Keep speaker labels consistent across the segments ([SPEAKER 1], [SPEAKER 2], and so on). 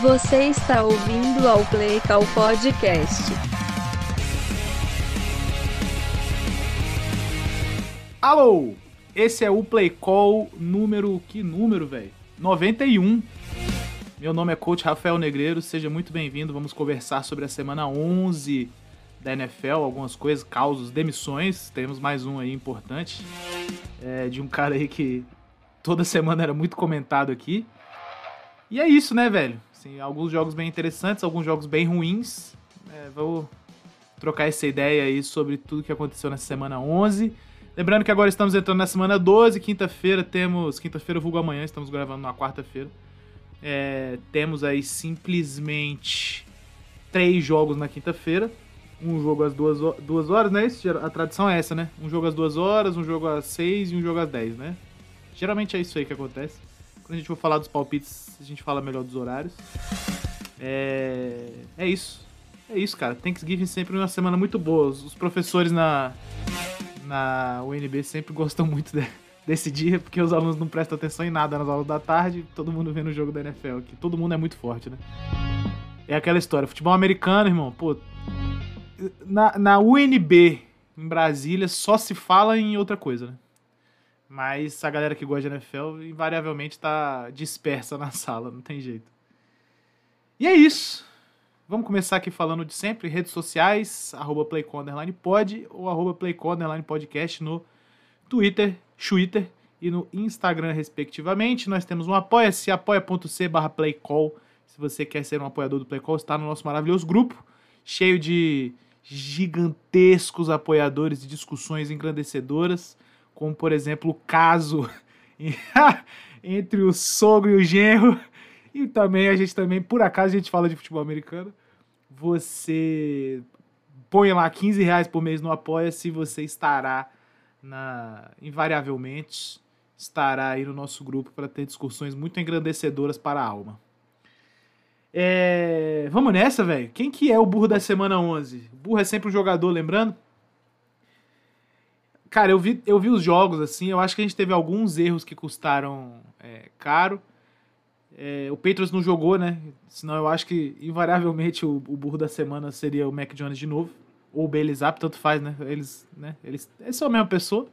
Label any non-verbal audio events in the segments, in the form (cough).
[SPEAKER 1] Você está ouvindo ao Play Call Podcast.
[SPEAKER 2] Alô! Esse é o Play Call número. Que número, velho? 91. Meu nome é Coach Rafael Negreiro, seja muito bem-vindo. Vamos conversar sobre a semana 11 da NFL, algumas coisas, causos, demissões. Temos mais um aí importante, é, de um cara aí que toda semana era muito comentado aqui. E é isso, né, velho? Assim, alguns jogos bem interessantes, alguns jogos bem ruins. É, vou trocar essa ideia aí sobre tudo que aconteceu nessa semana 11. Lembrando que agora estamos entrando na semana 12, quinta-feira temos. Quinta-feira, vulgo amanhã, estamos gravando na quarta-feira. É, temos aí simplesmente três jogos na quinta-feira. Um jogo às duas, duas horas, né? Isso, a tradição é essa, né? Um jogo às duas horas, um jogo às seis e um jogo às dez, né? Geralmente é isso aí que acontece. Quando a gente for falar dos palpites, a gente fala melhor dos horários. É, é isso. É isso, cara. Thanksgiving sempre uma semana muito boa. Os professores na, na UNB sempre gostam muito de, desse dia, porque os alunos não prestam atenção em nada nas aulas da tarde, todo mundo vendo o jogo da NFL aqui. Todo mundo é muito forte, né? É aquela história. Futebol americano, irmão, pô. Na, na UNB, em Brasília, só se fala em outra coisa, né? Mas a galera que gosta de NFL invariavelmente tá dispersa (laughs) na sala, não tem jeito. E é isso. Vamos começar aqui falando de sempre, redes sociais, arroba playconderlinepod ou arroba playconderlinepodcast no Twitter, Twitter e no Instagram, respectivamente. Nós temos um apoia-se, apoia.c barra playcall. Se você quer ser um apoiador do Playcall, está no nosso maravilhoso grupo, cheio de gigantescos apoiadores e discussões engrandecedoras como por exemplo o caso (laughs) entre o sogro e o genro. E também a gente também, por acaso, a gente fala de futebol americano. Você põe lá 15 reais por mês no Apoia-se, você estará na invariavelmente estará aí no nosso grupo para ter discussões muito engrandecedoras para a alma. É... Vamos nessa, velho. Quem que é o burro da semana 11? O burro é sempre um jogador, lembrando? Cara, eu vi, eu vi os jogos, assim, eu acho que a gente teve alguns erros que custaram é, caro. É, o Patriots não jogou, né? Senão eu acho que, invariavelmente, o, o, burro da semana seria o Mac Jones de novo. Ou o Bailey Zapp, tanto faz, né? Eles, né? Eles, eles são a mesma pessoa.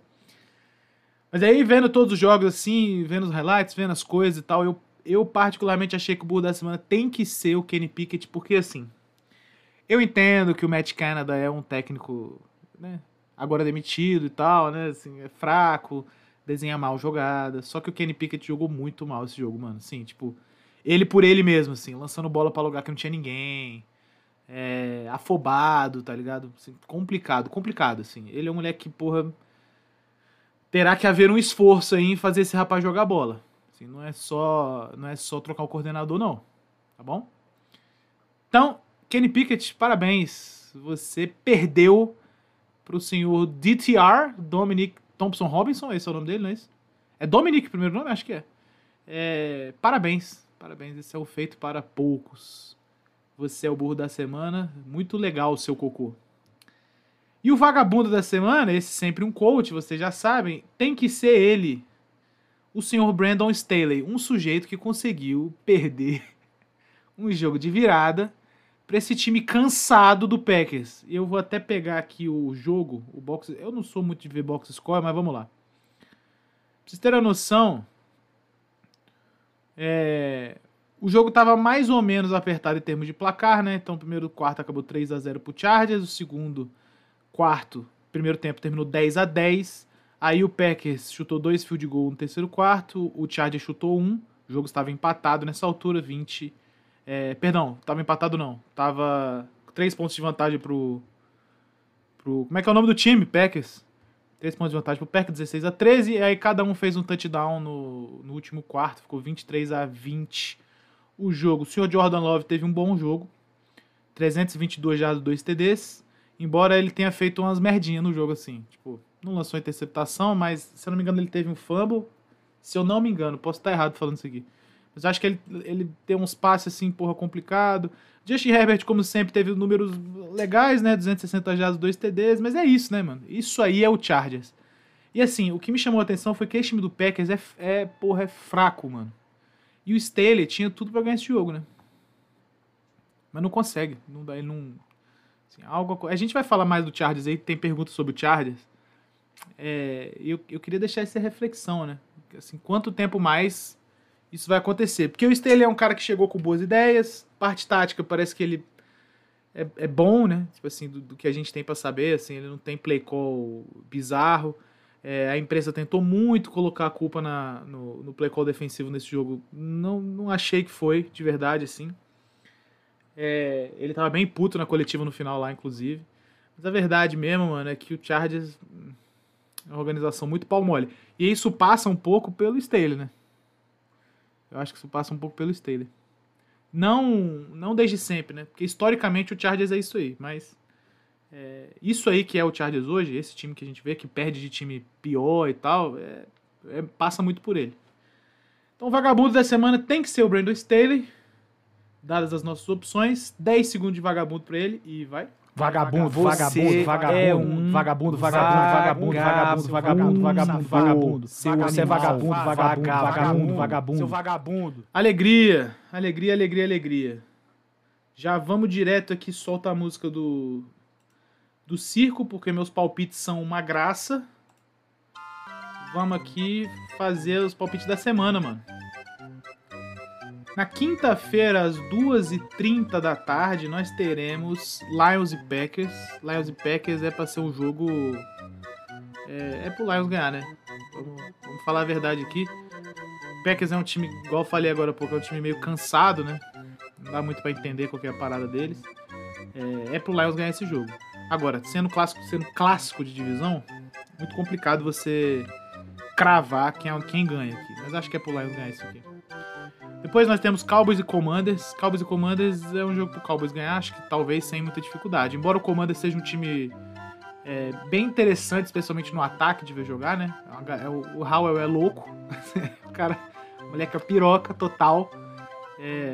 [SPEAKER 2] Mas aí, vendo todos os jogos, assim, vendo os highlights, vendo as coisas e tal, eu, eu particularmente achei que o burro da semana tem que ser o Kenny Pickett, porque, assim, eu entendo que o Matt Canada é um técnico, né? Agora demitido e tal, né? Assim, é fraco, desenha mal jogada. Só que o Kenny Pickett jogou muito mal esse jogo, mano. Assim, tipo, ele por ele mesmo, assim, lançando bola para lugar que não tinha ninguém. É, afobado, tá ligado? Assim, complicado, complicado, assim. Ele é um moleque que, porra, terá que haver um esforço aí em fazer esse rapaz jogar bola. Assim, não é só, não é só trocar o coordenador, não. Tá bom? Então, Kenny Pickett, parabéns. Você perdeu para o senhor DTR, Dominic Thompson Robinson, esse é o nome dele, não é isso? É Dominic, primeiro nome? Acho que é. é. Parabéns, parabéns, esse é o feito para poucos. Você é o burro da semana, muito legal o seu cocô. E o vagabundo da semana, esse sempre um coach, vocês já sabem, tem que ser ele, o senhor Brandon Staley, um sujeito que conseguiu perder (laughs) um jogo de virada para esse time cansado do Packers. Eu vou até pegar aqui o jogo, o box. Eu não sou muito de ver box score, mas vamos lá. Pra vocês terem a noção, é, o jogo estava mais ou menos apertado em termos de placar, né? Então, o primeiro quarto acabou 3 a 0 pro Chargers, o segundo quarto, primeiro tempo terminou 10 a 10. Aí o Packers chutou dois field goal no terceiro quarto, o Chargers chutou um. O jogo estava empatado nessa altura, 20 é, perdão, tava empatado não. Tava três pontos de vantagem pro, pro. Como é que é o nome do time? Packers. Três pontos de vantagem pro Packers, 16 a 13. E aí cada um fez um touchdown no, no último quarto. Ficou 23 a 20 o jogo. O senhor Jordan Love teve um bom jogo. 322 jardas, 2 TDs. Embora ele tenha feito umas merdinhas no jogo, assim. Tipo, não lançou interceptação, mas se eu não me engano ele teve um fumble. Se eu não me engano, posso estar errado falando isso aqui. Mas acho que ele, ele tem uns passes assim, porra, complicado. Justin Herbert, como sempre, teve números legais, né? 260 jardas, 2 TDs, mas é isso, né, mano? Isso aí é o Chargers. E assim, o que me chamou a atenção foi que esse time do Packers é, é porra, é fraco, mano. E o Staley tinha tudo para ganhar esse jogo, né? Mas não consegue. Não dá, ele não. assim, algo, a gente vai falar mais do Chargers aí, tem perguntas sobre o Chargers. É, eu, eu queria deixar essa reflexão, né? Assim, quanto tempo mais isso vai acontecer? Porque o Staley é um cara que chegou com boas ideias, parte tática parece que ele é, é bom, né? Tipo assim, do, do que a gente tem para saber, assim, ele não tem play call bizarro. É, a imprensa tentou muito colocar a culpa na, no, no play call defensivo nesse jogo. Não, não achei que foi, de verdade, assim. É, ele tava bem puto na coletiva no final lá, inclusive. Mas a verdade mesmo, mano, é que o Chargers é uma organização muito pau mole. E isso passa um pouco pelo Staley, né? Eu acho que isso passa um pouco pelo Staley. Não, não desde sempre, né? Porque historicamente o Chargers é isso aí, mas é, isso aí que é o Chargers hoje, esse time que a gente vê que perde de time pior e tal, é, é, passa muito por ele. Então o vagabundo da semana tem que ser o Brandon Staley, dadas as nossas opções, 10 segundos de vagabundo para ele e vai.
[SPEAKER 3] Vagabundo,
[SPEAKER 2] Você
[SPEAKER 3] vagabundo, vagabundo,
[SPEAKER 2] é um
[SPEAKER 3] vagabundo, vagabundo, vagabundo, vagabundo, vagabundo, vagabundo, vagabundo.
[SPEAKER 2] Seu
[SPEAKER 3] Você é vagabundo, vagabundo, vagabundo, vagabundo.
[SPEAKER 2] Seu vagabundo. Alegria, alegria, alegria, alegria. Já vamos direto aqui, solta a música do do circo, porque meus palpites são uma graça. Vamos aqui fazer os palpites da semana, mano. Na quinta-feira, às 2h30 da tarde, nós teremos Lions e Packers. Lions e Packers é pra ser um jogo. É, é pro Lions ganhar, né? Vamos, vamos falar a verdade aqui. Packers é um time, igual eu falei agora há pouco, é um time meio cansado, né? Não dá muito pra entender qual é a parada deles. É, é pro Lions ganhar esse jogo. Agora, sendo clássico, sendo clássico de divisão, muito complicado você cravar quem, é- quem ganha aqui. Mas acho que é pro Lions ganhar isso aqui. Depois nós temos Cowboys e Commanders. Cowboys e Commanders é um jogo pro Cowboys ganhar, acho que talvez sem muita dificuldade. Embora o Commanders seja um time é, bem interessante, especialmente no ataque de ver jogar, né? É é o, Howell é louco. (laughs) o cara, o moleque é piroca total. É,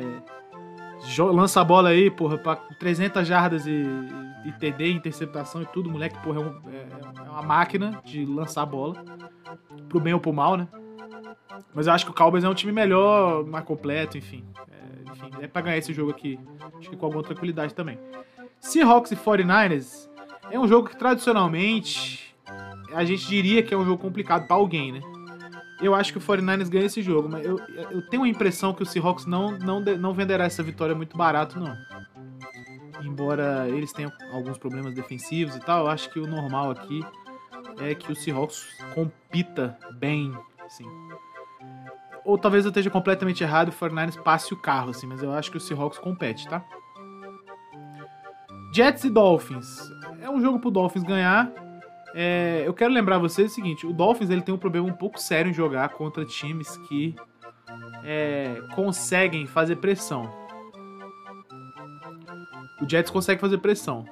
[SPEAKER 2] lança a bola aí, porra, pra 300 jardas e, e TD, interceptação e tudo. O moleque, porra, é, um- é- é uma máquina de lançar a bola. Pro bem ou pro mal, né? Mas eu acho que o Cowboys é um time melhor, mais completo, enfim. É, enfim, é pra ganhar esse jogo aqui. Acho que com alguma tranquilidade também. Seahawks e 49ers é um jogo que tradicionalmente a gente diria que é um jogo complicado pra alguém, né? Eu acho que o 49ers ganha esse jogo, mas eu, eu tenho a impressão que o Seahawks não, não, não venderá essa vitória muito barato, não. Embora eles tenham alguns problemas defensivos e tal, eu acho que o normal aqui é que o Seahawks compita bem, assim. Ou talvez eu esteja completamente errado e o 49ers passe o carro, assim, mas eu acho que o Seahawks compete, tá? Jets e Dolphins. É um jogo pro Dolphins ganhar. É, eu quero lembrar vocês o seguinte: o Dolphins ele tem um problema um pouco sério em jogar contra times que é, conseguem fazer pressão. O Jets consegue fazer pressão.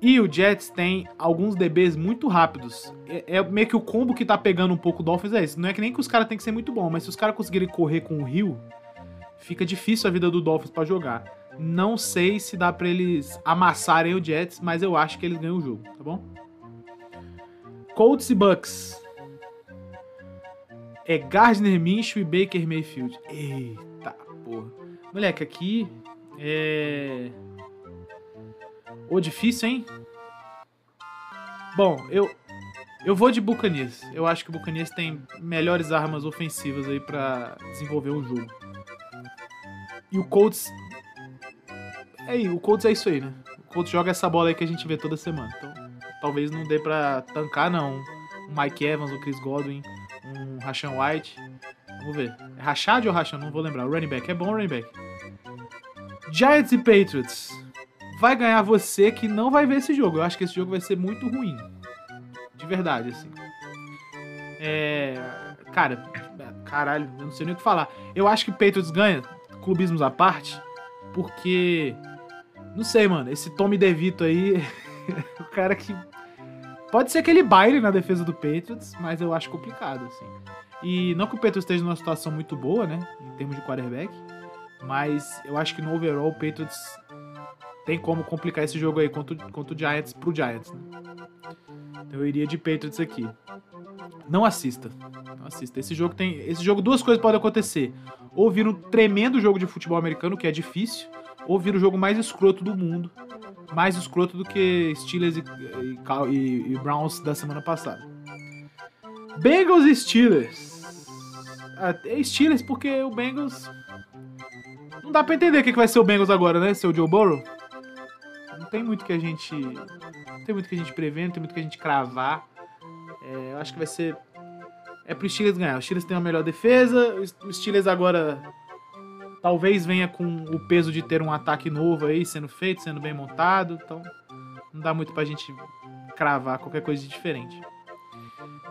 [SPEAKER 2] E o Jets tem alguns DBs muito rápidos. É, é meio que o combo que tá pegando um pouco o Dolphins é esse. Não é que nem que os caras têm que ser muito bom, mas se os caras conseguirem correr com o Rio, fica difícil a vida do Dolphins pra jogar. Não sei se dá pra eles amassarem o Jets, mas eu acho que eles ganham o jogo, tá bom? Colts e Bucks. É Gardner Minshew e Baker Mayfield. Eita porra. Moleque, aqui é. Ô, difícil, hein? Bom, eu eu vou de Buccaneers. Eu acho que o Buccaneers tem melhores armas ofensivas aí pra desenvolver o jogo. E o Colts é, aí, o Colts é isso aí, né? O Colts joga essa bola aí que a gente vê toda semana. Então, talvez não dê pra tancar, não. Um Mike Evans, um Chris Godwin, um Rashan White. Vamos ver. É Rashad ou Rashan? Não vou lembrar. O running back. É bom o running back. Giants e Patriots. Vai ganhar você que não vai ver esse jogo. Eu acho que esse jogo vai ser muito ruim. De verdade, assim. É. Cara, caralho, eu não sei nem o que falar. Eu acho que Patriots ganha, clubismos à parte, porque. Não sei, mano. Esse Tommy DeVito aí. (laughs) o cara que. Pode ser que ele baile na defesa do Patriots, mas eu acho complicado, assim. E não que o Patriots esteja numa situação muito boa, né? Em termos de quarterback. Mas eu acho que no overall o Patriots tem como complicar esse jogo aí contra, contra o Giants pro Giants, né? Então eu iria de Patriots aqui. Não assista. Não assista. Esse jogo tem. Esse jogo, duas coisas podem acontecer. Ou vir um tremendo jogo de futebol americano, que é difícil, ou vira o jogo mais escroto do mundo. Mais escroto do que Steelers e, e, e, Browns da semana passada. Bengals e Steelers. É Steelers porque o Bengals. Não dá pra entender o que vai ser o Bengals agora, né? Seu Joe Burrow. Tem muito que a gente. Tem muito que a gente prever, não tem muito que a gente cravar. É, eu acho que vai ser. É pro Steelers ganhar. O Steelers tem a melhor defesa. O Steelers agora talvez venha com o peso de ter um ataque novo aí sendo feito, sendo bem montado. Então não dá muito pra gente cravar qualquer coisa de diferente.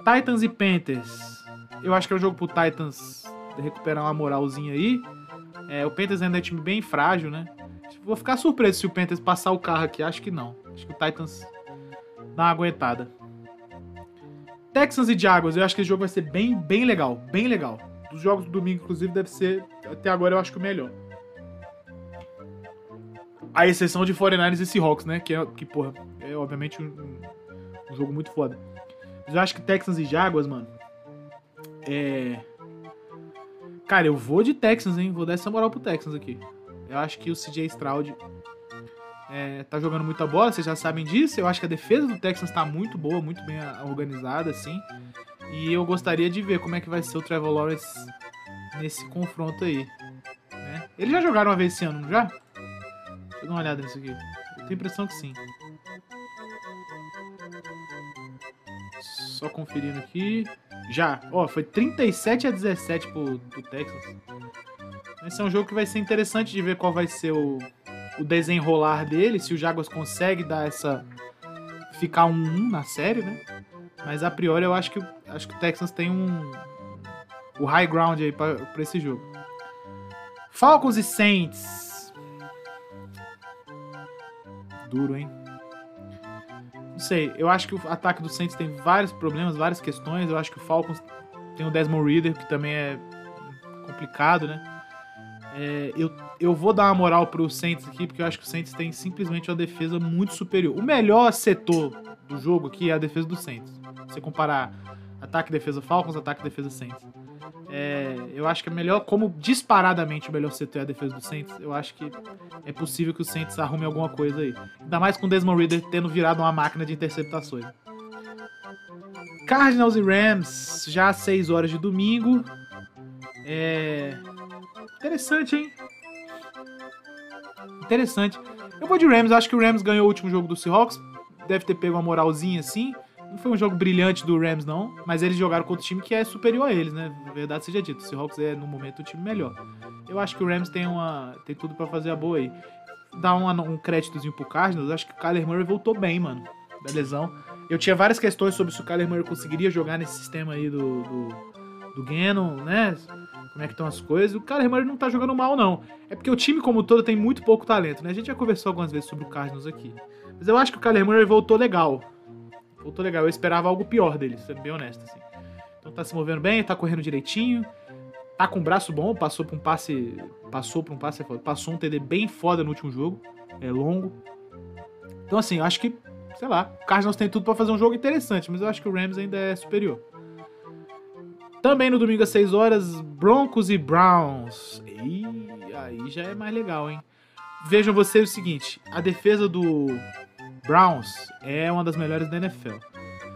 [SPEAKER 2] Titans e Panthers. Eu acho que é um jogo pro Titans recuperar uma moralzinha aí. É, o Panthers ainda é um time bem frágil, né? Vou ficar surpreso se o Panthers passar o carro aqui. Acho que não. Acho que o Titans dá uma aguentada. Texans e Jaguars. Eu acho que esse jogo vai ser bem, bem legal. Bem legal. Dos jogos do domingo, inclusive, deve ser, até agora, eu acho que o melhor. A exceção de 49ers e Seahawks, né? Que, é, que porra, é obviamente um, um jogo muito foda. Mas eu acho que Texans e Jaguars, mano. É. Cara, eu vou de Texans, hein? Vou dar essa moral pro Texans aqui. Eu acho que o CJ Stroud é, tá jogando muita bola, vocês já sabem disso. Eu acho que a defesa do Texans tá muito boa, muito bem organizada, assim. E eu gostaria de ver como é que vai ser o Trevor Lawrence nesse confronto aí. Né? Eles já jogaram uma vez esse ano, não já? Deixa eu dar uma olhada nisso aqui. Eu tenho a impressão que sim. Só conferindo aqui. Já. Ó, foi 37 a 17 pro, pro Texas. Esse é um jogo que vai ser interessante de ver qual vai ser o, o desenrolar dele. Se o Jaguars consegue dar essa. ficar um 1 na série, né? Mas a priori eu acho que, acho que o Texans tem um. o high ground aí pra, pra esse jogo. Falcons e Saints. Duro, hein? Não sei, eu acho que o ataque do Saints tem vários problemas, várias questões. Eu acho que o Falcons tem o Desmond Reader, que também é complicado, né? É, eu, eu vou dar uma moral pro Saints aqui, porque eu acho que o Saints tem simplesmente uma defesa muito superior. O melhor setor do jogo aqui é a defesa do Saints. Você comparar ataque, defesa Falcons, ataque, defesa Saints. É, eu acho que é melhor, como disparadamente o melhor setor é a defesa do Saints, eu acho que é possível que o Saints arrume alguma coisa aí. Ainda mais com o Desmond Reader tendo virado uma máquina de interceptações. Cardinals e Rams, já às 6 horas de domingo. É. Interessante, hein? Interessante. Eu vou de Rams, acho que o Rams ganhou o último jogo do Seahawks. Deve ter pego uma moralzinha assim. Não foi um jogo brilhante do Rams, não, mas eles jogaram contra um time que é superior a eles, né? Na verdade seja dito, o Seahawks é, no momento, o time melhor. Eu acho que o Rams tem, uma, tem tudo para fazer a boa aí. Dar uma, um créditozinho pro Cardinals, acho que o Kyler Murray voltou bem, mano, da lesão. Eu tinha várias questões sobre se o Kyler Murray conseguiria jogar nesse sistema aí do, do, do Gannon, né? Como é que estão as coisas. O Kyler Murray não tá jogando mal, não. É porque o time como todo tem muito pouco talento, né? A gente já conversou algumas vezes sobre o Cardinals aqui. Mas eu acho que o Kyler Murray voltou legal voltou legal. Eu esperava algo pior dele, sendo bem honesto, assim. Então tá se movendo bem, tá correndo direitinho, tá com um braço bom, passou por um passe. Passou por um passe, passou um TD bem foda no último jogo. É longo. Então, assim, eu acho que, sei lá, o Cardinals tem tudo para fazer um jogo interessante, mas eu acho que o Rams ainda é superior. Também no domingo às 6 horas, Broncos e Browns. E aí já é mais legal, hein? Vejam vocês o seguinte: a defesa do Browns é uma das melhores da NFL.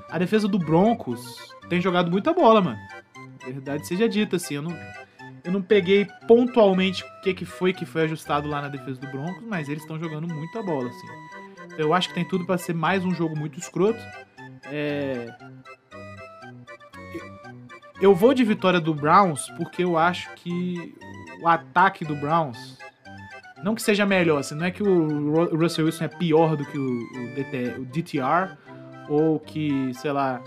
[SPEAKER 2] A defesa do Broncos tem jogado muita bola, mano. Verdade seja dita, assim, eu não, eu não peguei pontualmente o que, que foi que foi ajustado lá na defesa do Broncos, mas eles estão jogando muita bola, assim. Eu acho que tem tudo para ser mais um jogo muito escroto. É... Eu vou de vitória do Browns porque eu acho que o ataque do Browns não que seja melhor, assim, não é que o Russell Wilson é pior do que o, DT, o DTR, ou que, sei lá,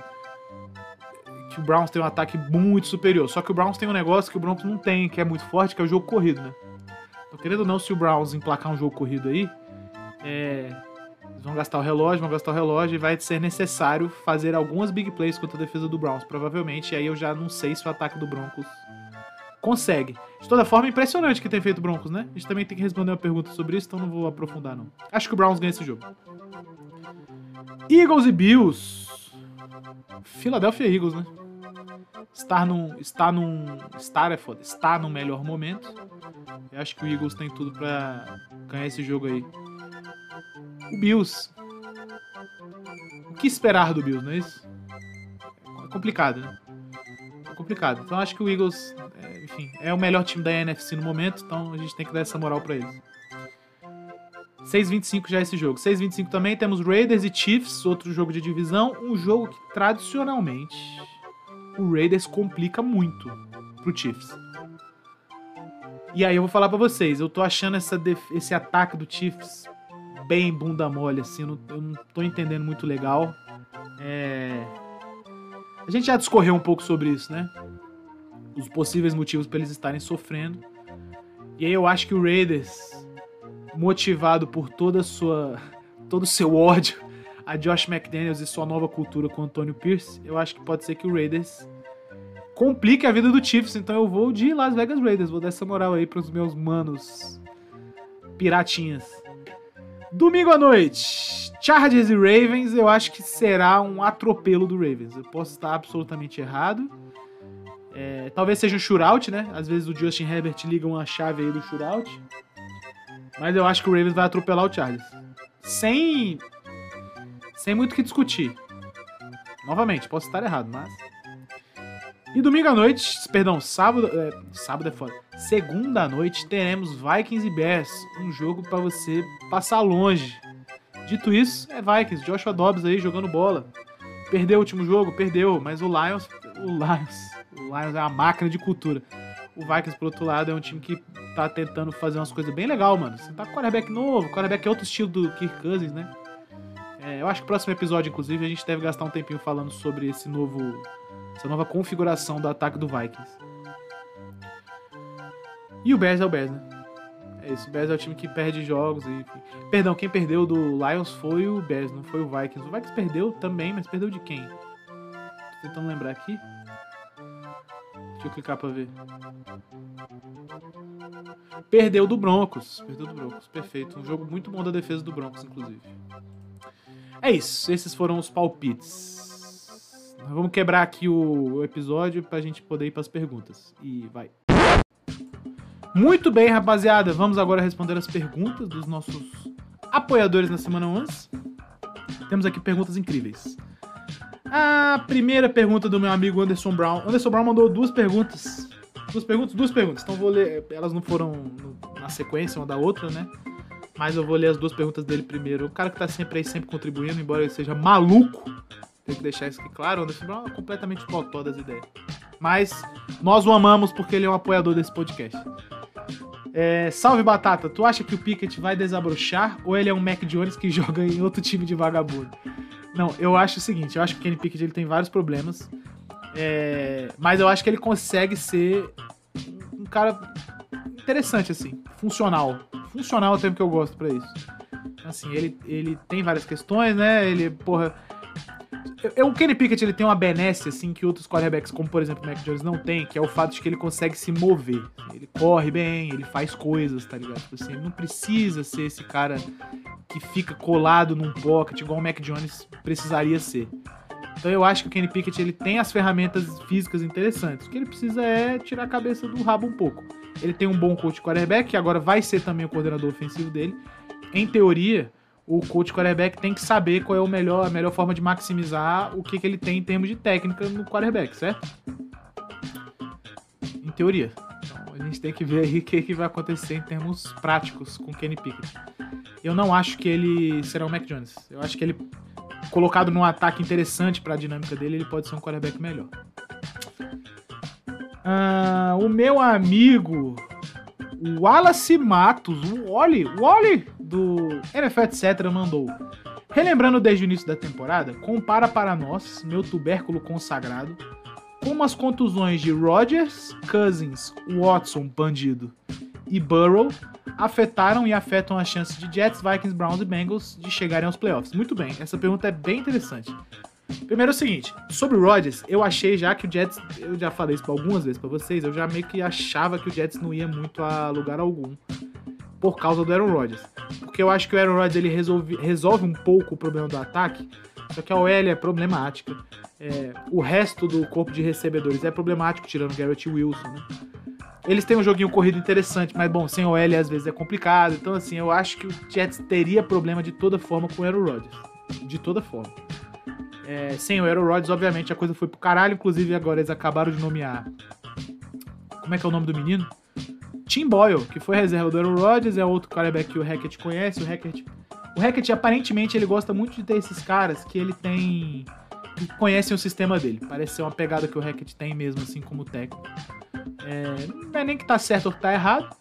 [SPEAKER 2] que o Browns tem um ataque muito superior. Só que o Browns tem um negócio que o Broncos não tem, que é muito forte, que é o jogo corrido, né? Então, querendo ou não, se o Browns emplacar um jogo corrido aí, é, vão gastar o relógio, vão gastar o relógio e vai ser necessário fazer algumas big plays contra a defesa do Browns, provavelmente. E aí eu já não sei se o ataque do Broncos consegue. De toda forma, é impressionante que tem feito o Broncos, né? A gente também tem que responder uma pergunta sobre isso, então não vou aprofundar, não. Acho que o Browns ganha esse jogo. Eagles e Bills. Philadelphia Eagles, né? estar num, está num, estar é foda, está no melhor momento. Eu acho que o Eagles tem tudo pra ganhar esse jogo aí. O Bills. O que esperar do Bills, não é isso? É complicado, né? É complicado. Então acho que o Eagles, é, enfim, é o melhor time da NFC no momento, então a gente tem que dar essa moral pra eles. 6-25 já é esse jogo. 6-25 também temos Raiders e Chiefs, outro jogo de divisão. Um jogo que tradicionalmente o Raiders complica muito pro Chiefs. E aí eu vou falar pra vocês, eu tô achando essa esse ataque do Chiefs bem bunda mole, assim, eu não, eu não tô entendendo muito legal. É... A gente já discorreu um pouco sobre isso, né? Os possíveis motivos pra eles estarem sofrendo. E aí eu acho que o Raiders, motivado por toda sua. (laughs) todo o seu ódio a Josh McDaniels e sua nova cultura com o Antonio Pierce, eu acho que pode ser que o Raiders complique a vida do Chiefs. Então eu vou de Las Vegas Raiders. Vou dar essa moral aí pros meus manos piratinhas. Domingo à noite, Chargers e Ravens. Eu acho que será um atropelo do Ravens. Eu posso estar absolutamente errado. É, talvez seja um shootout, né? Às vezes o Justin Herbert liga uma chave aí do shootout. Mas eu acho que o Ravens vai atropelar o Chargers. Sem. Sem muito o que discutir. Novamente, posso estar errado, mas. E domingo à noite, perdão, sábado. É, sábado é foda. Segunda à noite teremos Vikings e Bears. Um jogo pra você passar longe. Dito isso, é Vikings. Joshua Dobbs aí jogando bola. Perdeu o último jogo? Perdeu. Mas o Lions. O Lions. O Lions é uma máquina de cultura. O Vikings, por outro lado, é um time que tá tentando fazer umas coisas bem legal, mano. Você tá com quarterback novo, quarterback é outro estilo do Kirk Cousins, né? É, eu acho que o próximo episódio, inclusive, a gente deve gastar um tempinho falando sobre esse novo. Essa nova configuração do ataque do Vikings. E o Bears é o Bears, né? É isso, o Bears é o time que perde jogos e. Perdão, quem perdeu do Lions foi o Bears, não foi o Vikings. O Vikings perdeu também, mas perdeu de quem? Tô tentando lembrar aqui. Deixa eu clicar pra ver. Perdeu do Broncos. Perdeu do Broncos, perfeito. Um jogo muito bom da defesa do Broncos, inclusive. É isso, esses foram os palpites. Vamos quebrar aqui o episódio pra gente poder ir pras perguntas. E vai. Muito bem, rapaziada. Vamos agora responder as perguntas dos nossos apoiadores na semana 11. Temos aqui perguntas incríveis. A primeira pergunta do meu amigo Anderson Brown. Anderson Brown mandou duas perguntas. Duas perguntas? Duas perguntas. Então vou ler. Elas não foram na sequência uma da outra, né? Mas eu vou ler as duas perguntas dele primeiro. O cara que tá sempre aí, sempre contribuindo, embora ele seja maluco. Tem que deixar isso aqui claro. O Anderson Brown é completamente totó das ideias. Mas nós o amamos porque ele é um apoiador desse podcast. É, salve Batata, tu acha que o Pickett vai desabrochar ou ele é um Mac Jones que (laughs) joga em outro time de vagabundo? Não, eu acho o seguinte, eu acho que o Kenny Pickett ele tem vários problemas, é, mas eu acho que ele consegue ser um cara interessante assim, funcional. Funcional é o termo que eu gosto pra isso. Assim, ele, ele tem várias questões, né? Ele, porra, o Kenny Pickett ele tem uma benesse assim que outros quarterbacks, como por exemplo o Mac Jones, não tem, que é o fato de que ele consegue se mover. Ele corre bem, ele faz coisas, tá ligado? Tipo assim, ele não precisa ser esse cara que fica colado num pocket igual o Mac Jones precisaria ser. Então eu acho que o Kenny Pickett ele tem as ferramentas físicas interessantes. O que ele precisa é tirar a cabeça do rabo um pouco. Ele tem um bom coach quarterback, que agora vai ser também o coordenador ofensivo dele. Em teoria, o coach quarterback tem que saber qual é o melhor, a melhor forma de maximizar o que, que ele tem em termos de técnica no quarterback, certo? Em teoria. Então a gente tem que ver aí o que, que vai acontecer em termos práticos com o Kenny Pickett. Eu não acho que ele será o Mac Jones. Eu acho que ele, colocado num ataque interessante para a dinâmica dele, ele pode ser um quarterback melhor. Ah, o meu amigo, Wallace Matos, o Wally, o Wally do NFL Etc. mandou. Relembrando desde o início da temporada, compara para nós, meu tubérculo consagrado, como as contusões de Rodgers, Cousins, Watson, bandido, e Burrow afetaram e afetam as chances de Jets, Vikings, Browns e Bengals de chegarem aos playoffs. Muito bem, essa pergunta é bem interessante. Primeiro é o seguinte, sobre o Rodgers, eu achei já que o Jets, eu já falei isso algumas vezes pra vocês, eu já meio que achava que o Jets não ia muito a lugar algum por causa do Aaron Rodgers. Porque eu acho que o Aaron Rodgers ele resolve, resolve um pouco o problema do ataque Só que a OL é problemática. É, o resto do corpo de recebedores é problemático, tirando Garrett Wilson, né? Eles têm um joguinho corrido interessante, mas bom, sem OL às vezes é complicado. Então, assim, eu acho que o Jets teria problema de toda forma com o Aaron Rodgers. De toda forma. É, sem o Aaron Rodgers, obviamente, a coisa foi pro caralho. Inclusive, agora eles acabaram de nomear. Como é que é o nome do menino? Tim Boyle, que foi reserva do Aaron Rodgers, é outro quarterback que o Hackett conhece. O Hackett, o Hackett, aparentemente, ele gosta muito de ter esses caras que ele tem. que conhecem o sistema dele. Parece ser uma pegada que o Hackett tem mesmo, assim, como técnico. É, não é nem que tá certo ou que tá errado.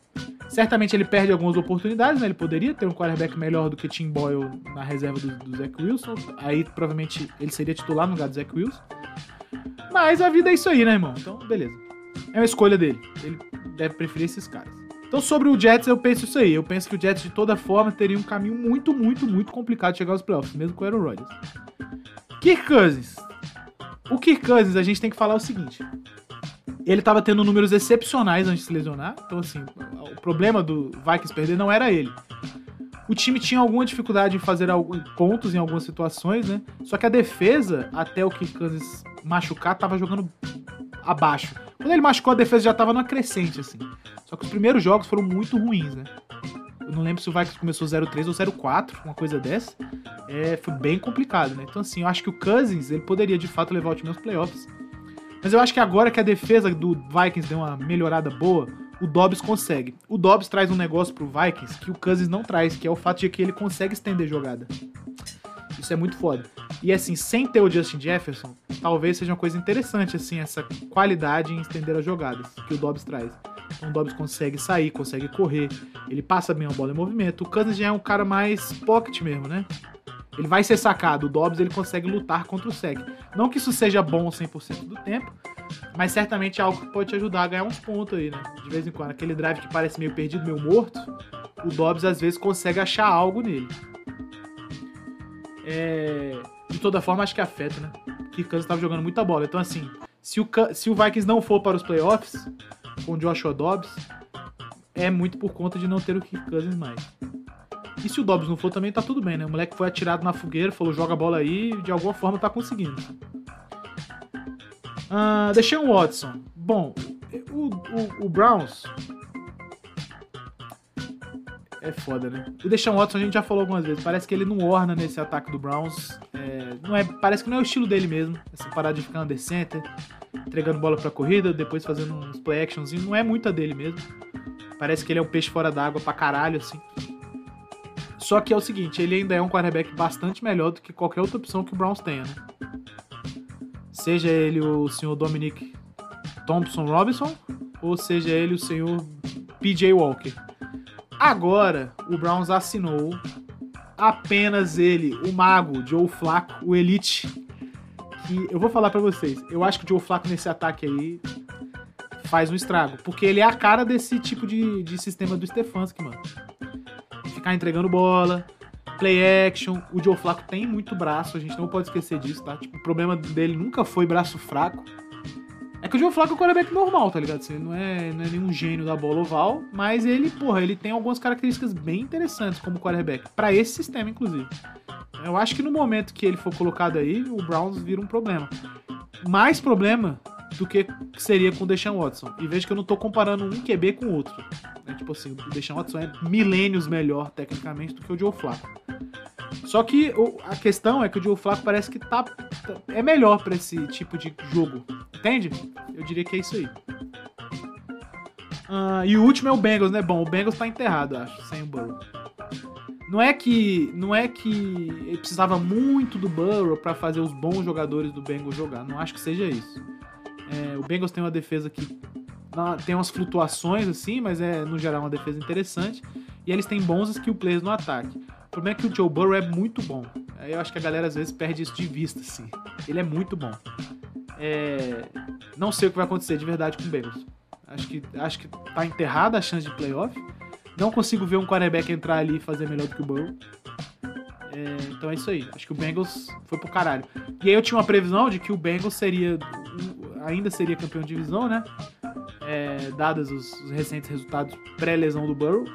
[SPEAKER 2] Certamente ele perde algumas oportunidades, né? Ele poderia ter um quarterback melhor do que Tim Boyle na reserva do, do Zach Wilson. Aí provavelmente ele seria titular no lugar do Zach Wilson. Mas a vida é isso aí, né, irmão? Então, beleza. É uma escolha dele. Ele deve preferir esses caras. Então, sobre o Jets, eu penso isso aí. Eu penso que o Jets, de toda forma, teria um caminho muito, muito, muito complicado de chegar aos playoffs, mesmo com o Aaron Rodgers. Kirk Cousins. O Kirk Cousins, a gente tem que falar o seguinte. Ele estava tendo números excepcionais antes de se lesionar. Então, assim, o problema do Vikings perder não era ele. O time tinha alguma dificuldade em fazer pontos em algumas situações, né? Só que a defesa, até o Kirk Cousins machucar, tava jogando abaixo. Quando ele machucou, a defesa já tava numa crescente, assim. Só que os primeiros jogos foram muito ruins, né? Eu não lembro se o Vikings começou 0-3 ou 0-4, uma coisa dessa. É, foi bem complicado, né? Então, assim, eu acho que o Cousins, ele poderia, de fato, levar o time aos playoffs. Mas eu acho que agora que a defesa do Vikings deu uma melhorada boa, o Dobbs consegue. O Dobbs traz um negócio pro Vikings que o Cousins não traz, que é o fato de que ele consegue estender jogada. Isso é muito foda. E assim, sem ter o Justin Jefferson, talvez seja uma coisa interessante, assim, essa qualidade em estender as jogadas que o Dobbs traz. Então o Dobbs consegue sair, consegue correr, ele passa bem a bola em movimento. O Cousins já é um cara mais pocket mesmo, né? Ele vai ser sacado. O Dobbs ele consegue lutar contra o sec. Não que isso seja bom 100% do tempo, mas certamente é algo que pode te ajudar a ganhar uns pontos aí, né? De vez em quando. Aquele drive que parece meio perdido, meio morto, o Dobbs às vezes consegue achar algo nele. É... De toda forma, acho que afeta, né? Que Kansas estava jogando muita bola. Então, assim, se o, se o Vikings não for para os playoffs com o Joshua Dobbs, é muito por conta de não ter o Kirk Cousins mais. E se o Dobbs não for também, tá tudo bem, né? O moleque foi atirado na fogueira, falou joga a bola aí e de alguma forma tá conseguindo. Uh, deixei um Watson. Bom, o, o, o, Browns. É foda, né? O Deshaun Watson a gente já falou algumas vezes. Parece que ele não orna nesse ataque do Browns. É, não é, parece que não é o estilo dele mesmo. Essa parada de ficar under center, entregando bola pra corrida, depois fazendo uns play actions. Não é muita dele mesmo. Parece que ele é um peixe fora d'água pra caralho, assim. Só que é o seguinte, ele ainda é um quarterback bastante melhor do que qualquer outra opção que o Browns tenha, né? Seja ele o senhor Dominic Thompson Robinson, ou seja ele o senhor PJ Walker. Agora, o Browns assinou apenas ele, o mago, Joe Flacco, o Elite. Que eu vou falar para vocês, eu acho que o Joe Flacco nesse ataque aí faz um estrago, porque ele é a cara desse tipo de, de sistema do Stefanski, mano ficar entregando bola, play action. O Joe Flacco tem muito braço, a gente não pode esquecer disso, tá? Tipo, o problema dele nunca foi braço fraco. É que o Joe Flacco é um quarterback normal, tá ligado? Assim, não é, não é nenhum gênio da bola oval, mas ele, porra, ele tem algumas características bem interessantes como quarterback, para esse sistema, inclusive. Eu acho que no momento que ele for colocado aí, o Browns vira um problema. Mais problema do que seria com o Deshaun Watson. E veja que eu não tô comparando um QB com o outro. Né? Tipo assim, o Deshaun Watson é milênios melhor tecnicamente do que o Joe Flacco. Só que a questão é que o Joe Flacco parece que tá, tá é melhor para esse tipo de jogo. Entende? Eu diria que é isso aí. Uh, e o último é o Bengals, né? Bom, o Bengals tá enterrado, acho, sem o Burrow. Não é que não é que ele precisava muito do Burrow para fazer os bons jogadores do Bengals jogar. Não acho que seja isso. É, o Bengals tem uma defesa que tem umas flutuações assim, mas é no geral uma defesa interessante. E eles têm bons skill players no ataque. O problema é que o Joe Burrow é muito bom. Eu acho que a galera às vezes perde isso de vista, assim. Ele é muito bom. É... Não sei o que vai acontecer de verdade com o Bengals. Acho que, acho que tá enterrada a chance de playoff. Não consigo ver um quarterback entrar ali e fazer melhor do que o Burrow. É, então é isso aí. Acho que o Bengals foi pro caralho. E aí eu tinha uma previsão de que o Bengals seria. Ainda seria campeão de divisão, né? É, dadas os, os, recentes resultados pré-lesão do Burrow.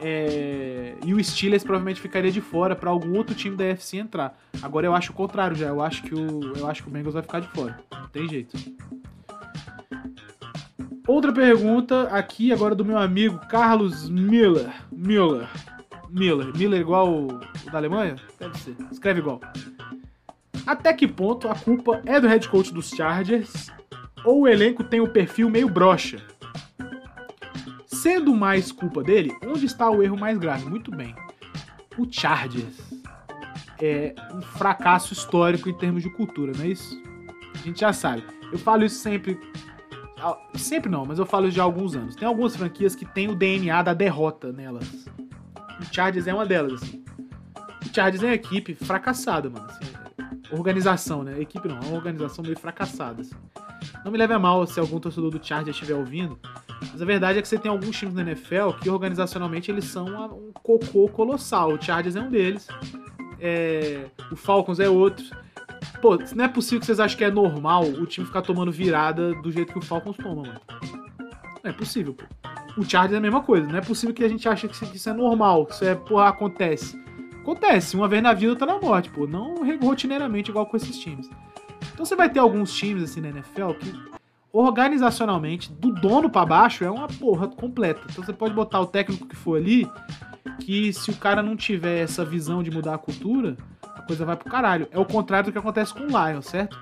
[SPEAKER 2] É, e o Steelers provavelmente ficaria de fora para algum outro time da NFC entrar. Agora eu acho o contrário já. Eu acho que o, eu acho que o Bengals vai ficar de fora. Não tem jeito. Outra pergunta aqui agora do meu amigo Carlos Miller. Miller. Miller. Miller igual o da Alemanha? Deve ser. Escreve igual. Até que ponto a culpa é do head coach dos Chargers ou o elenco tem o um perfil meio broxa? Sendo mais culpa dele, onde está o erro mais grave? Muito bem. O Chargers é um fracasso histórico em termos de cultura, não é isso? A gente já sabe. Eu falo isso sempre Sempre não, mas eu falo de alguns anos. Tem algumas franquias que tem o DNA da derrota nelas. O Chargers é uma delas, assim. O Chargers é uma equipe fracassada, mano. Assim, organização, né? Equipe não, é uma organização meio fracassada, assim. Não me leve a mal se algum torcedor do Chargers estiver ouvindo, mas a verdade é que você tem alguns times na NFL que organizacionalmente eles são um cocô colossal. O Chargers é um deles, é... o Falcons é outro. Pô, não é possível que vocês achem que é normal o time ficar tomando virada do jeito que o Falcons toma, mano. Não é possível, pô. O Chargers é a mesma coisa. Não é possível que a gente ache que isso é normal, que isso é, porra, acontece. Acontece, uma vez na vida tá na morte, pô. Não rotineiramente igual com esses times. Então você vai ter alguns times assim na NFL que organizacionalmente, do dono para baixo, é uma porra completa. Então você pode botar o técnico que for ali, que se o cara não tiver essa visão de mudar a cultura, a coisa vai pro caralho. É o contrário do que acontece com o Lions, certo?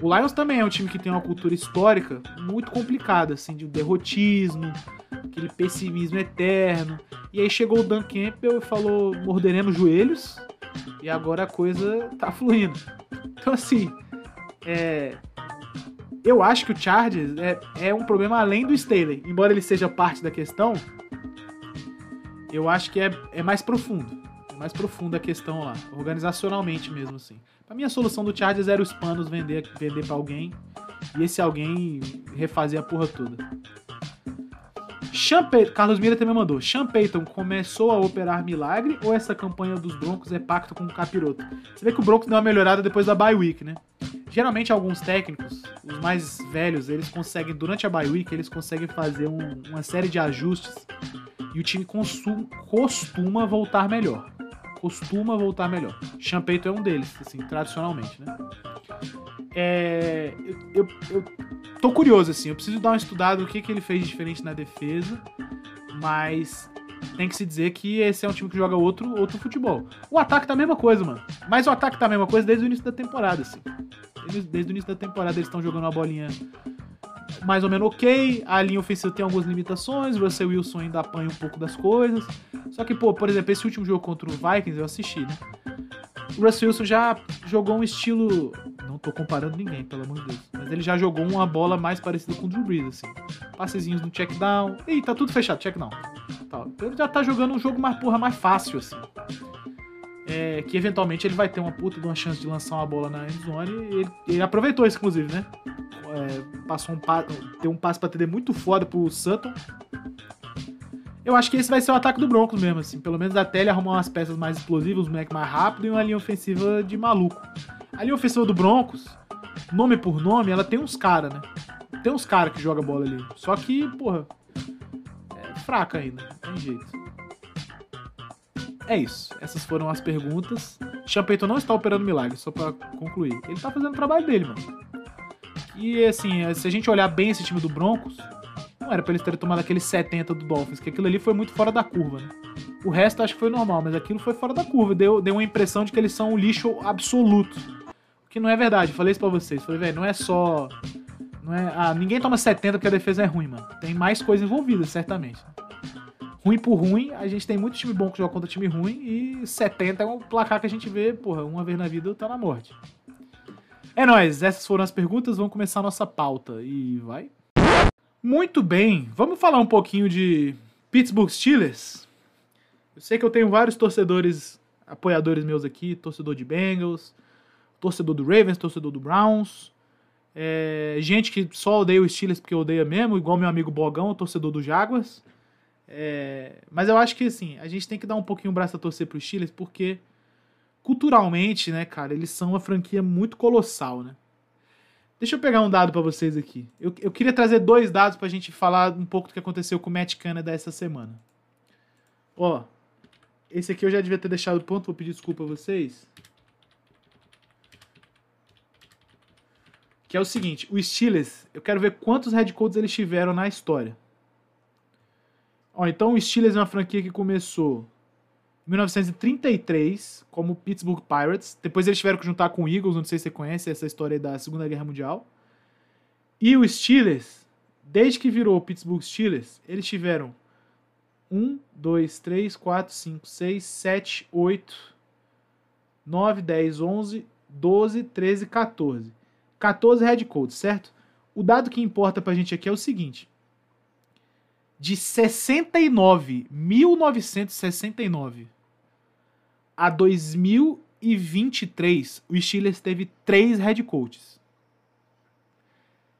[SPEAKER 2] O Lions também é um time que tem uma cultura histórica muito complicada, assim, de derrotismo, aquele pessimismo eterno. E aí chegou o Dan Campbell e falou: morderemos joelhos, e agora a coisa tá fluindo. Então, assim, é, eu acho que o Chargers é, é um problema além do Staley. Embora ele seja parte da questão, eu acho que é, é mais profundo mais profunda a questão lá, organizacionalmente mesmo assim. Pra mim a solução do Chargers era os panos vender, vender para alguém e esse alguém refazer a porra toda. Payton, Carlos Mira também mandou. Sean começou a operar milagre ou essa campanha dos Broncos é pacto com o capiroto? Você vê que o Broncos deu uma melhorada depois da bye week, né? Geralmente alguns técnicos, os mais velhos, eles conseguem, durante a bye week, eles conseguem fazer um, uma série de ajustes e o time costuma voltar melhor costuma voltar melhor. Champeito é um deles, assim, tradicionalmente, né? É, eu, eu, eu, tô curioso, assim, eu preciso dar uma estudada no que, que ele fez de diferente na defesa, mas tem que se dizer que esse é um time que joga outro, outro futebol. O ataque tá a mesma coisa, mano. Mas o ataque tá a mesma coisa desde o início da temporada, assim. Desde o início da temporada eles estão jogando uma bolinha mais ou menos ok. A linha ofensiva tem algumas limitações. O Russell Wilson ainda apanha um pouco das coisas. Só que, pô, por exemplo, esse último jogo contra o Vikings eu assisti, né? O Russell Wilson já jogou um estilo. Não tô comparando ninguém, pelo amor de Deus. Mas ele já jogou uma bola mais parecida com o Drew Brees, assim. Passezinhos no check down. Ih, tá tudo fechado, check down. Então ele já tá jogando um jogo mais, porra, mais fácil, assim. É, que eventualmente ele vai ter uma puta de uma chance de lançar uma bola na endzone. Ele, ele aproveitou isso, inclusive, né? É, passou um deu um passe pra TD muito foda pro Sutton. Eu acho que esse vai ser o ataque do Broncos mesmo, assim. Pelo menos até ele arrumar umas peças mais explosivas, um moleque mais rápido e uma linha ofensiva de maluco. A linha ofensiva do Broncos, nome por nome, ela tem uns caras, né? Tem uns caras que jogam bola ali. Só que, porra, é fraca ainda. Não tem jeito. É isso. Essas foram as perguntas. Champeito não está operando milagre, só para concluir. Ele tá fazendo o trabalho dele, mano. E assim, se a gente olhar bem esse time do Broncos, não era pra eles terem tomado aquele 70 do Dolphins, que aquilo ali foi muito fora da curva, né? O resto acho que foi normal, mas aquilo foi fora da curva. Deu, deu uma impressão de que eles são um lixo absoluto. O que não é verdade. Falei isso pra vocês. Falei, velho, não é só. Não é, ah, ninguém toma 70 porque a defesa é ruim, mano. Tem mais coisa envolvida, certamente ruim por ruim, a gente tem muito time bom que joga contra time ruim e 70 é um placar que a gente vê, porra, uma vez na vida tá na morte. É nóis, essas foram as perguntas, vamos começar a nossa pauta e vai. Muito bem, vamos falar um pouquinho de Pittsburgh Steelers. Eu sei que eu tenho vários torcedores, apoiadores meus aqui, torcedor de Bengals, torcedor do Ravens, torcedor do Browns, é, gente que só odeia o Steelers porque odeia mesmo, igual meu amigo Bogão, torcedor do Jaguars. É, mas eu acho que assim, a gente tem que dar um pouquinho o braço a torcer pro Steelers, porque culturalmente, né, cara, eles são uma franquia muito colossal, né? Deixa eu pegar um dado para vocês aqui. Eu, eu queria trazer dois dados pra gente falar um pouco do que aconteceu com o Matt Canada essa semana. Ó, esse aqui eu já devia ter deixado pronto, vou pedir desculpa a vocês. Que é o seguinte, o Steelers, eu quero ver quantos head coaches eles tiveram na história. Ó, então o Steelers é uma franquia que começou em 1933 como Pittsburgh Pirates. Depois eles tiveram que juntar com o Eagles, não sei se você conhece essa história da Segunda Guerra Mundial. E o Steelers, desde que virou o Pittsburgh Steelers, eles tiveram 1, 2, 3, 4, 5, 6, 7, 8, 9, 10, 11, 12, 13, 14. 14 head coaches, certo? O dado que importa pra gente aqui é o seguinte. De 69, 1969 a 2023, o Steelers teve três head coaches.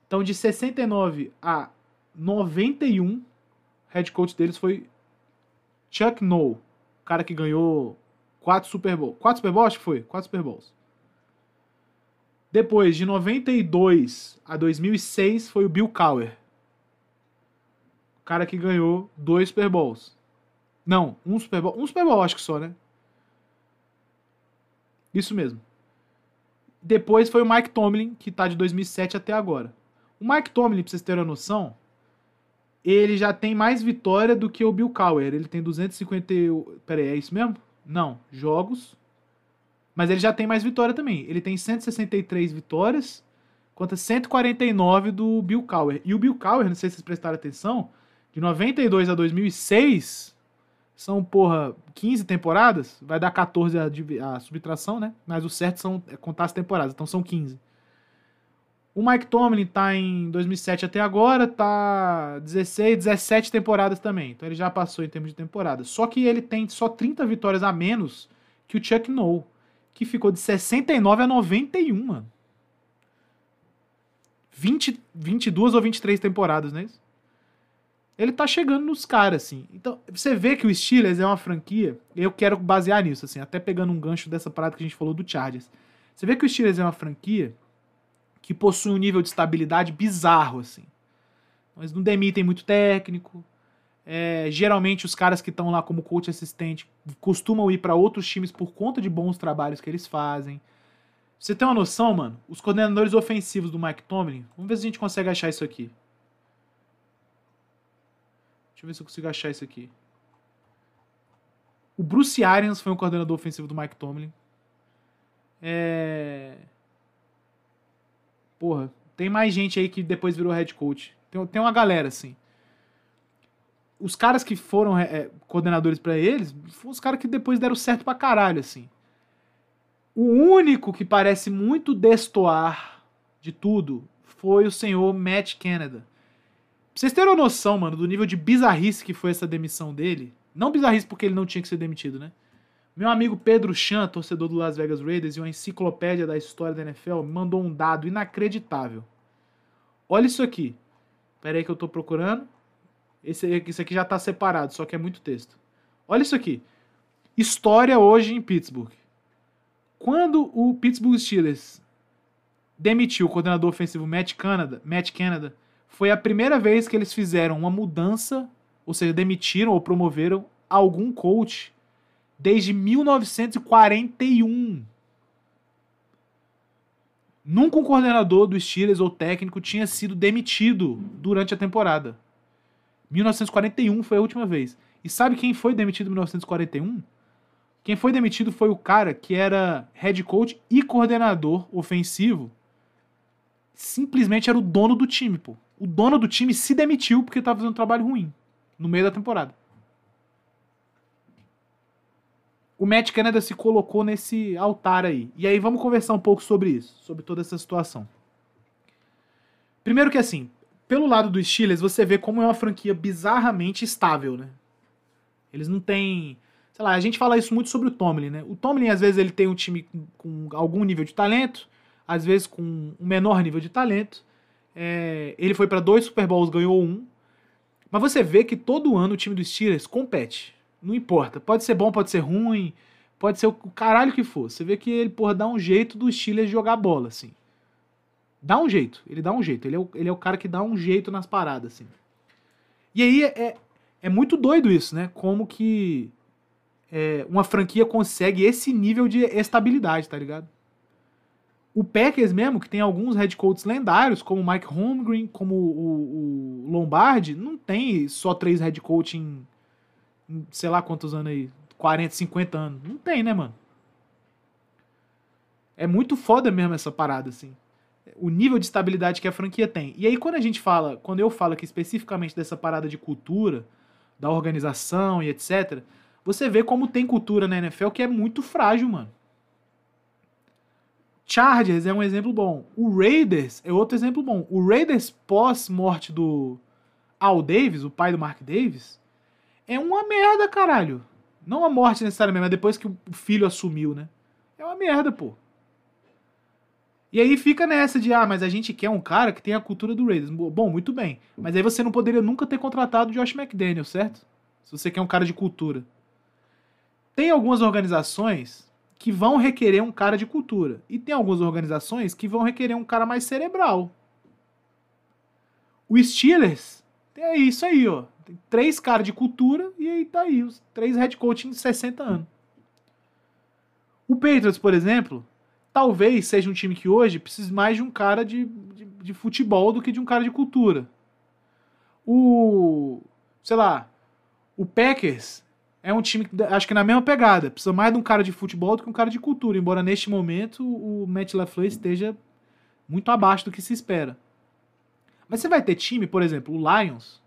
[SPEAKER 2] Então, de 69 a 91, head coach deles foi Chuck Noll, o cara que ganhou quatro Super Bowls. Quatro Super Bowls, acho que foi. Quatro Super Bowls. Depois, de 92 a 2006, foi o Bill Cowher. Cara que ganhou dois Super Bowls. Não, um Super Bowl. Um Super Bowl, acho que só, né? Isso mesmo. Depois foi o Mike Tomlin, que tá de 2007 até agora. O Mike Tomlin, pra vocês terem uma noção, ele já tem mais vitória do que o Bill Cowher. Ele tem 250. Pera aí, é isso mesmo? Não. Jogos. Mas ele já tem mais vitória também. Ele tem 163 vitórias contra 149 do Bill Cowher. E o Bill Cowher, não sei se vocês prestaram atenção, de 92 a 2006 são, porra, 15 temporadas. Vai dar 14 a, a subtração, né? Mas o certo são é contar as temporadas, então são 15. O Mike Tomlin tá em 2007 até agora, tá 16, 17 temporadas também. Então ele já passou em termos de temporada. Só que ele tem só 30 vitórias a menos que o Chuck Noll, que ficou de 69 a 91, mano. 20, 22 ou 23 temporadas, não é isso? Ele tá chegando nos caras, assim. Então, você vê que o Steelers é uma franquia, eu quero basear nisso, assim, até pegando um gancho dessa parada que a gente falou do Chargers. Você vê que o Steelers é uma franquia que possui um nível de estabilidade bizarro, assim. Eles não demitem muito técnico. É, geralmente os caras que estão lá como coach assistente costumam ir para outros times por conta de bons trabalhos que eles fazem. Você tem uma noção, mano? Os coordenadores ofensivos do Mike Tomlin, vamos ver se a gente consegue achar isso aqui. Deixa eu ver se eu consigo achar isso aqui. O Bruce Arians foi um coordenador ofensivo do Mike Tomlin. É... Porra, tem mais gente aí que depois virou head coach. Tem, tem uma galera, assim. Os caras que foram é, coordenadores para eles, foram os caras que depois deram certo pra caralho, assim. O único que parece muito destoar de tudo foi o senhor Matt Canada. Vocês terem uma noção, mano, do nível de bizarrice que foi essa demissão dele. Não bizarrice porque ele não tinha que ser demitido, né? Meu amigo Pedro Chan, torcedor do Las Vegas Raiders e uma enciclopédia da história da NFL, mandou um dado inacreditável. Olha isso aqui. Pera aí que eu tô procurando. Esse, esse aqui já tá separado, só que é muito texto. Olha isso aqui. História hoje em Pittsburgh. Quando o Pittsburgh Steelers demitiu o coordenador ofensivo Matt Canada, Matt Canada foi a primeira vez que eles fizeram uma mudança, ou seja, demitiram ou promoveram algum coach desde 1941. Nunca um coordenador do Steelers ou técnico tinha sido demitido durante a temporada. 1941 foi a última vez. E sabe quem foi demitido em 1941? Quem foi demitido foi o cara que era head coach e coordenador ofensivo. Simplesmente era o dono do time, pô o dono do time se demitiu porque estava fazendo um trabalho ruim no meio da temporada. O Matt Canada se colocou nesse altar aí. E aí vamos conversar um pouco sobre isso, sobre toda essa situação. Primeiro que assim, pelo lado dos Steelers, você vê como é uma franquia bizarramente estável, né? Eles não têm, sei lá, a gente fala isso muito sobre o Tomlin, né? O Tomlin às vezes ele tem um time com, com algum nível de talento, às vezes com um menor nível de talento, é, ele foi para dois Super Bowls, ganhou um. Mas você vê que todo ano o time dos Steelers compete. Não importa. Pode ser bom, pode ser ruim, pode ser o caralho que for. Você vê que ele, porra, dá um jeito dos Steelers jogar bola, assim. Dá um jeito. Ele dá um jeito. Ele é o, ele é o cara que dá um jeito nas paradas, assim. E aí é, É muito doido isso, né? Como que é, uma franquia consegue esse nível de estabilidade, tá ligado? O Packers mesmo, que tem alguns head coaches lendários, como Mike Holmgren, como o, o Lombardi, não tem só três head coach em, em, sei lá quantos anos aí, 40, 50 anos. Não tem, né, mano? É muito foda mesmo essa parada, assim. O nível de estabilidade que a franquia tem. E aí, quando a gente fala, quando eu falo aqui especificamente dessa parada de cultura, da organização e etc., você vê como tem cultura na NFL que é muito frágil, mano. Chargers é um exemplo bom. O Raiders é outro exemplo bom. O Raiders pós-morte do Al Davis, o pai do Mark Davis, é uma merda, caralho. Não a morte necessariamente, mas depois que o filho assumiu, né? É uma merda, pô. E aí fica nessa de, ah, mas a gente quer um cara que tem a cultura do Raiders. Bom, muito bem. Mas aí você não poderia nunca ter contratado o Josh McDaniel, certo? Se você quer um cara de cultura. Tem algumas organizações que vão requerer um cara de cultura. E tem algumas organizações que vão requerer um cara mais cerebral. O Steelers é isso aí, ó. Tem três caras de cultura e aí tá aí, os três head coaching de 60 anos. O Patriots, por exemplo, talvez seja um time que hoje precise mais de um cara de, de, de futebol do que de um cara de cultura. O. sei lá. O Packers é um time que acho que na mesma pegada. Precisa mais de um cara de futebol do que um cara de cultura. Embora neste momento o Matt LaFleur esteja muito abaixo do que se espera. Mas você vai ter time, por exemplo, o Lions,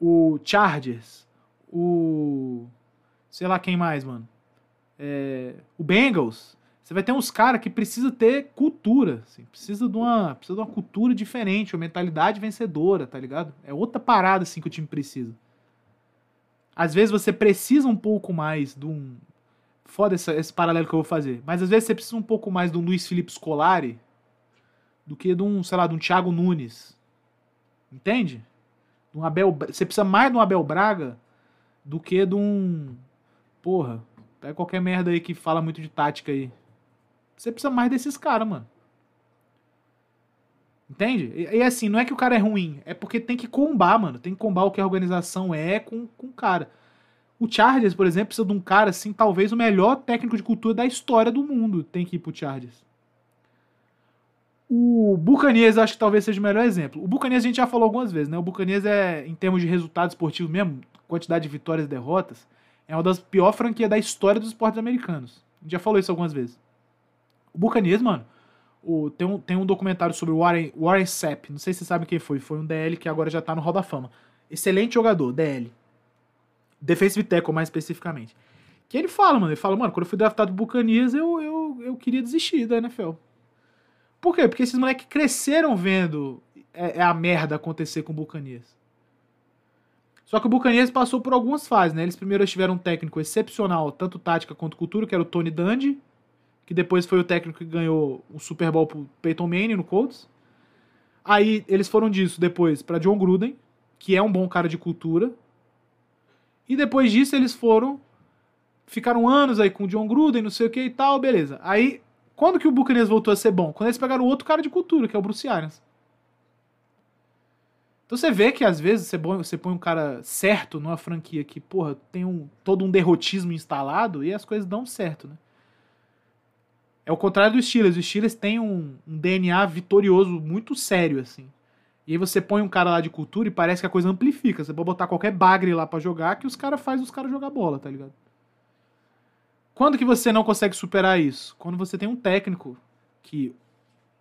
[SPEAKER 2] o Chargers, o. sei lá quem mais, mano. É, o Bengals. Você vai ter uns caras que precisa ter cultura, assim, precisa de uma, precisa de uma cultura diferente, uma mentalidade vencedora, tá ligado? É outra parada assim que o time precisa. Às vezes você precisa um pouco mais de um. Foda esse, paralelo que eu vou fazer. Mas às vezes você precisa um pouco mais de um Luiz Felipe Scolari do que de um, sei lá, de um Thiago Nunes. Entende? De um Abel, você precisa mais de um Abel Braga do que de um. Porra, pega qualquer merda aí que fala muito de tática aí. Você precisa mais desses caras, mano. Entende? E, e, assim, não é que o cara é ruim, é porque tem que combar, mano. Tem que combar o que a organização é com, com o cara. O Chargers, por exemplo, precisa de um cara, assim, talvez o melhor técnico de cultura da história do mundo tem que ir pro Chargers. O Buccaneers acho que talvez seja o melhor exemplo. O Buccaneers a gente já falou algumas vezes, né? O Buccaneers é, em termos de resultados esportivos mesmo, quantidade de vitórias e derrotas, é uma das piores franquias da história dos esportes americanos. A gente já falou isso algumas vezes. O Buccaneers, mano, o, tem, um, tem um documentário sobre o Warren, Warren Sapp, não sei se você sabe quem foi, foi um DL que agora já tá no Hall da Fama. Excelente jogador, DL. Defensive tackle, mais especificamente. Que ele fala, mano, ele fala, mano, quando eu fui draftado do Buccaneers, eu, eu, eu queria desistir da NFL. Por quê? Porque esses moleques cresceram vendo é, é, a merda acontecer com o Buccaneers. Só que o Buccaneers passou por algumas fases, né? Eles primeiro tiveram um técnico excepcional, tanto tática quanto cultura, que era o Tony Dungy, que depois foi o técnico que ganhou o Super Bowl pro Peyton Manning no Colts. Aí eles foram disso depois para John Gruden, que é um bom cara de cultura. E depois disso eles foram ficaram anos aí com o John Gruden, não sei o que e tal, beleza. Aí quando que o Buccaneers voltou a ser bom? Quando eles pegaram outro cara de cultura, que é o Bruce Arians. Então você vê que às vezes você põe, um cara certo numa franquia que, porra, tem um, todo um derrotismo instalado e as coisas dão certo, né? É o contrário dos Steelers. Os Steelers têm um, um, DNA vitorioso muito sério, assim. E aí você põe um cara lá de cultura e parece que a coisa amplifica. Você pode botar qualquer bagre lá para jogar que os caras fazem os caras jogar bola, tá ligado? Quando que você não consegue superar isso? Quando você tem um técnico que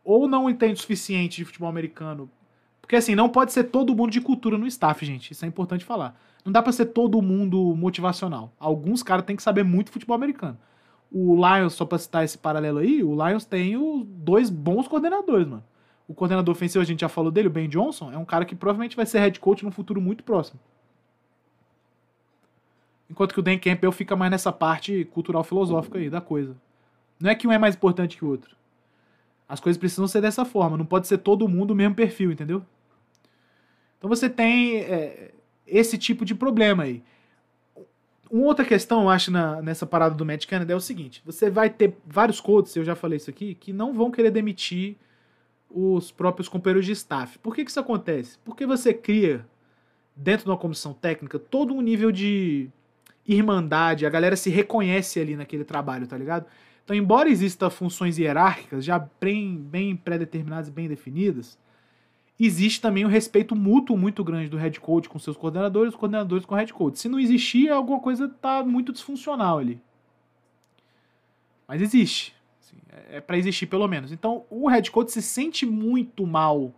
[SPEAKER 2] ou não entende o suficiente de futebol americano. Porque assim, não pode ser todo mundo de cultura no staff, gente. Isso é importante falar. Não dá para ser todo mundo motivacional. Alguns caras têm que saber muito futebol americano o Lions, só pra citar esse paralelo aí, o Lions tem o, dois bons coordenadores, mano. O coordenador ofensivo, a gente já falou dele, o Ben Johnson, é um cara que provavelmente vai ser head coach no futuro muito próximo. Enquanto que o Dan Campbell fica mais nessa parte cultural filosófica aí da coisa. Não é que um é mais importante que o outro. As coisas precisam ser dessa forma, não pode ser todo mundo o mesmo perfil, entendeu? Então você tem é, esse tipo de problema aí. Uma outra questão, eu acho, na, nessa parada do Matt Canada é o seguinte: você vai ter vários coaches, eu já falei isso aqui, que não vão querer demitir os próprios companheiros de staff. Por que, que isso acontece? Porque você cria dentro de uma comissão técnica, todo um nível de irmandade, a galera se reconhece ali naquele trabalho, tá ligado? Então, embora exista funções hierárquicas já bem, bem pré-determinadas e bem definidas, existe também um respeito mútuo muito grande do head coach com seus coordenadores, os coordenadores com o head coach. Se não existir, alguma coisa tá muito disfuncional ali. Mas existe. Assim, é para existir pelo menos. Então, o head coach se sente muito mal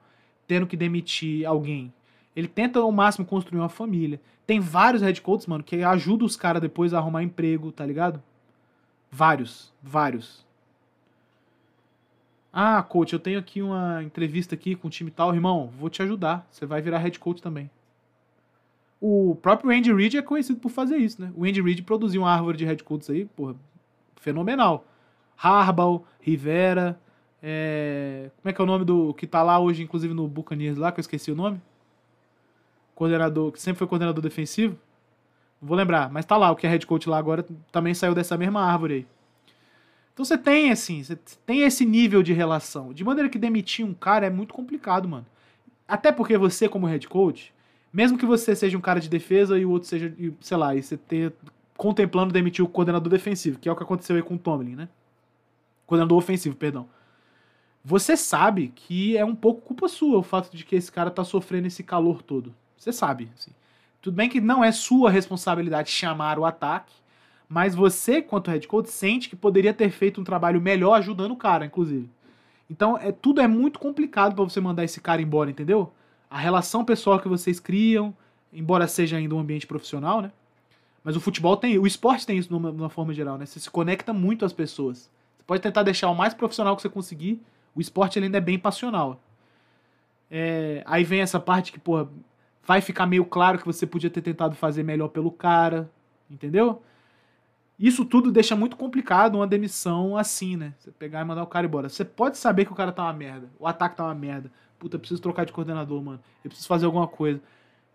[SPEAKER 2] tendo que demitir alguém. Ele tenta ao máximo construir uma família. Tem vários head coaches, mano, que ajudam os caras depois a arrumar emprego, tá ligado? Vários, vários. Ah, coach, eu tenho aqui uma entrevista aqui com o time tal, irmão, vou te ajudar. Você vai virar head coach também. O próprio Andy Reid é conhecido por fazer isso, né? O Andy Reid produziu uma árvore de head coaches aí, porra, fenomenal. Harbaugh, Rivera, é... como é que é o nome do que tá lá hoje, inclusive no Buccaneers lá, que eu esqueci o nome? Coordenador, que sempre foi coordenador defensivo. Vou lembrar, mas tá lá, o que é head coach lá agora também saiu dessa mesma árvore aí. Então você tem, assim, você tem esse nível de relação. De maneira que demitir um cara é muito complicado, mano. Até porque você, como head coach, mesmo que você seja um cara de defesa e o outro seja, sei lá, e você ter contemplando demitir o coordenador defensivo, que é o que aconteceu aí com o Tomlin, né? Coordenador ofensivo, perdão. Você sabe que é um pouco culpa sua o fato de que esse cara tá sofrendo esse calor todo. Você sabe, assim. Tudo bem que não é sua responsabilidade chamar o ataque, mas você, quanto head coach, sente que poderia ter feito um trabalho melhor ajudando o cara, inclusive. Então, é, tudo é muito complicado para você mandar esse cara embora, entendeu? A relação pessoal que vocês criam, embora seja ainda um ambiente profissional, né? Mas o futebol tem, o esporte tem isso numa, numa forma geral, né? Você se conecta muito às pessoas. Você pode tentar deixar o mais profissional que você conseguir, o esporte ele ainda é bem passional. É, aí vem essa parte que, pô, vai ficar meio claro que você podia ter tentado fazer melhor pelo cara, entendeu? Isso tudo deixa muito complicado uma demissão assim, né? Você pegar e mandar o cara embora. Você pode saber que o cara tá uma merda, o ataque tá uma merda. Puta, preciso trocar de coordenador, mano. Eu preciso fazer alguma coisa.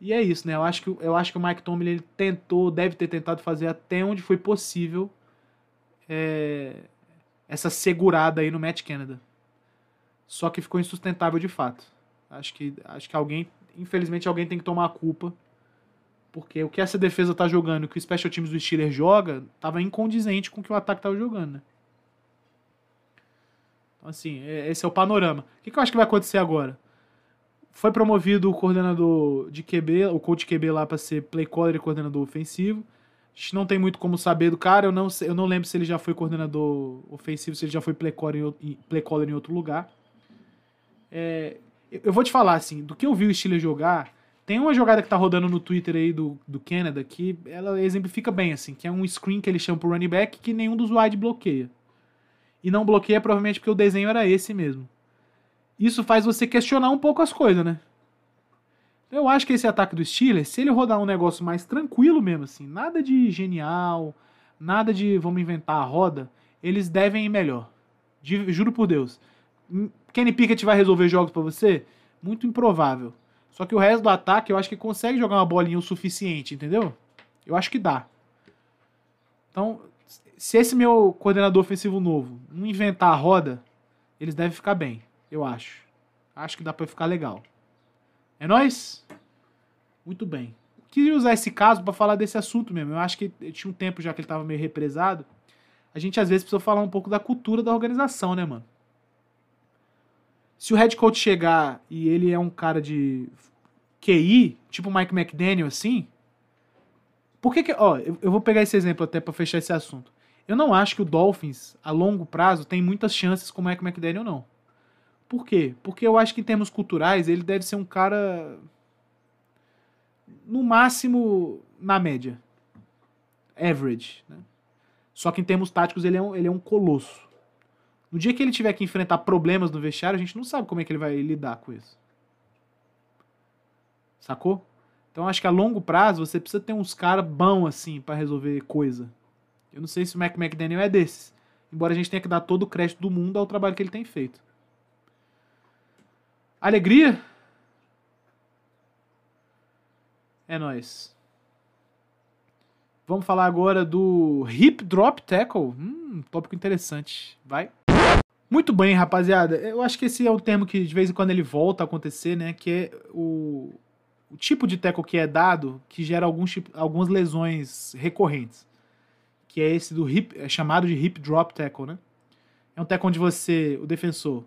[SPEAKER 2] E é isso, né? Eu acho que, eu acho que o Mike Tomlin ele tentou, deve ter tentado fazer até onde foi possível é, essa segurada aí no Matt Canada. Só que ficou insustentável de fato. Acho que, acho que alguém, infelizmente, alguém tem que tomar a culpa porque o que essa defesa tá jogando, o que o special teams do Steelers joga, tava incondizente com o que o ataque tava jogando, né? Então, assim, é, esse é o panorama. O que, que eu acho que vai acontecer agora? Foi promovido o coordenador de QB, o coach QB lá para ser play caller e coordenador ofensivo. A gente não tem muito como saber do cara, eu não, eu não lembro se ele já foi coordenador ofensivo, se ele já foi play caller em, play caller em outro lugar. É, eu vou te falar, assim, do que eu vi o Steelers jogar, tem uma jogada que tá rodando no Twitter aí do, do Canada que ela exemplifica bem, assim, que é um screen que ele chama pro running back que nenhum dos wide bloqueia. E não bloqueia provavelmente porque o desenho era esse mesmo. Isso faz você questionar um pouco as coisas, né? Eu acho que esse ataque do Steelers, se ele rodar um negócio mais tranquilo mesmo, assim, nada de genial, nada de vamos inventar a roda, eles devem ir melhor. Juro por Deus. Kenny Pickett vai resolver jogos para você? Muito improvável. Só que o resto do ataque eu acho que consegue jogar uma bolinha o suficiente, entendeu? Eu acho que dá. Então, se esse meu coordenador ofensivo novo não inventar a roda, eles devem ficar bem, eu acho. Acho que dá para ficar legal. É nós? Muito bem. Queria usar esse caso para falar desse assunto mesmo. Eu acho que tinha um tempo já que ele tava meio represado. A gente às vezes precisa falar um pouco da cultura da organização, né, mano? Se o head coach chegar e ele é um cara de QI, tipo Mike McDaniel, assim. Por que que. Ó, eu, eu vou pegar esse exemplo até para fechar esse assunto. Eu não acho que o Dolphins, a longo prazo, tem muitas chances com o Mike McDaniel, não. Por quê? Porque eu acho que em termos culturais ele deve ser um cara. No máximo, na média. Average. Né? Só que em termos táticos ele é um, ele é um colosso. No dia que ele tiver que enfrentar problemas no vestiário, a gente não sabe como é que ele vai lidar com isso. Sacou? Então acho que a longo prazo você precisa ter uns caras bons assim para resolver coisa. Eu não sei se o Mac McDaniel é desses. Embora a gente tenha que dar todo o crédito do mundo ao trabalho que ele tem feito. Alegria? É nós. Vamos falar agora do Hip Drop Tackle. Hum, tópico interessante. Vai. Muito bem, rapaziada. Eu acho que esse é um termo que de vez em quando ele volta a acontecer, né? Que é o, o tipo de tackle que é dado que gera alguns, algumas lesões recorrentes. Que é esse do hip, é chamado de hip drop tackle, né? É um tackle onde você, o defensor,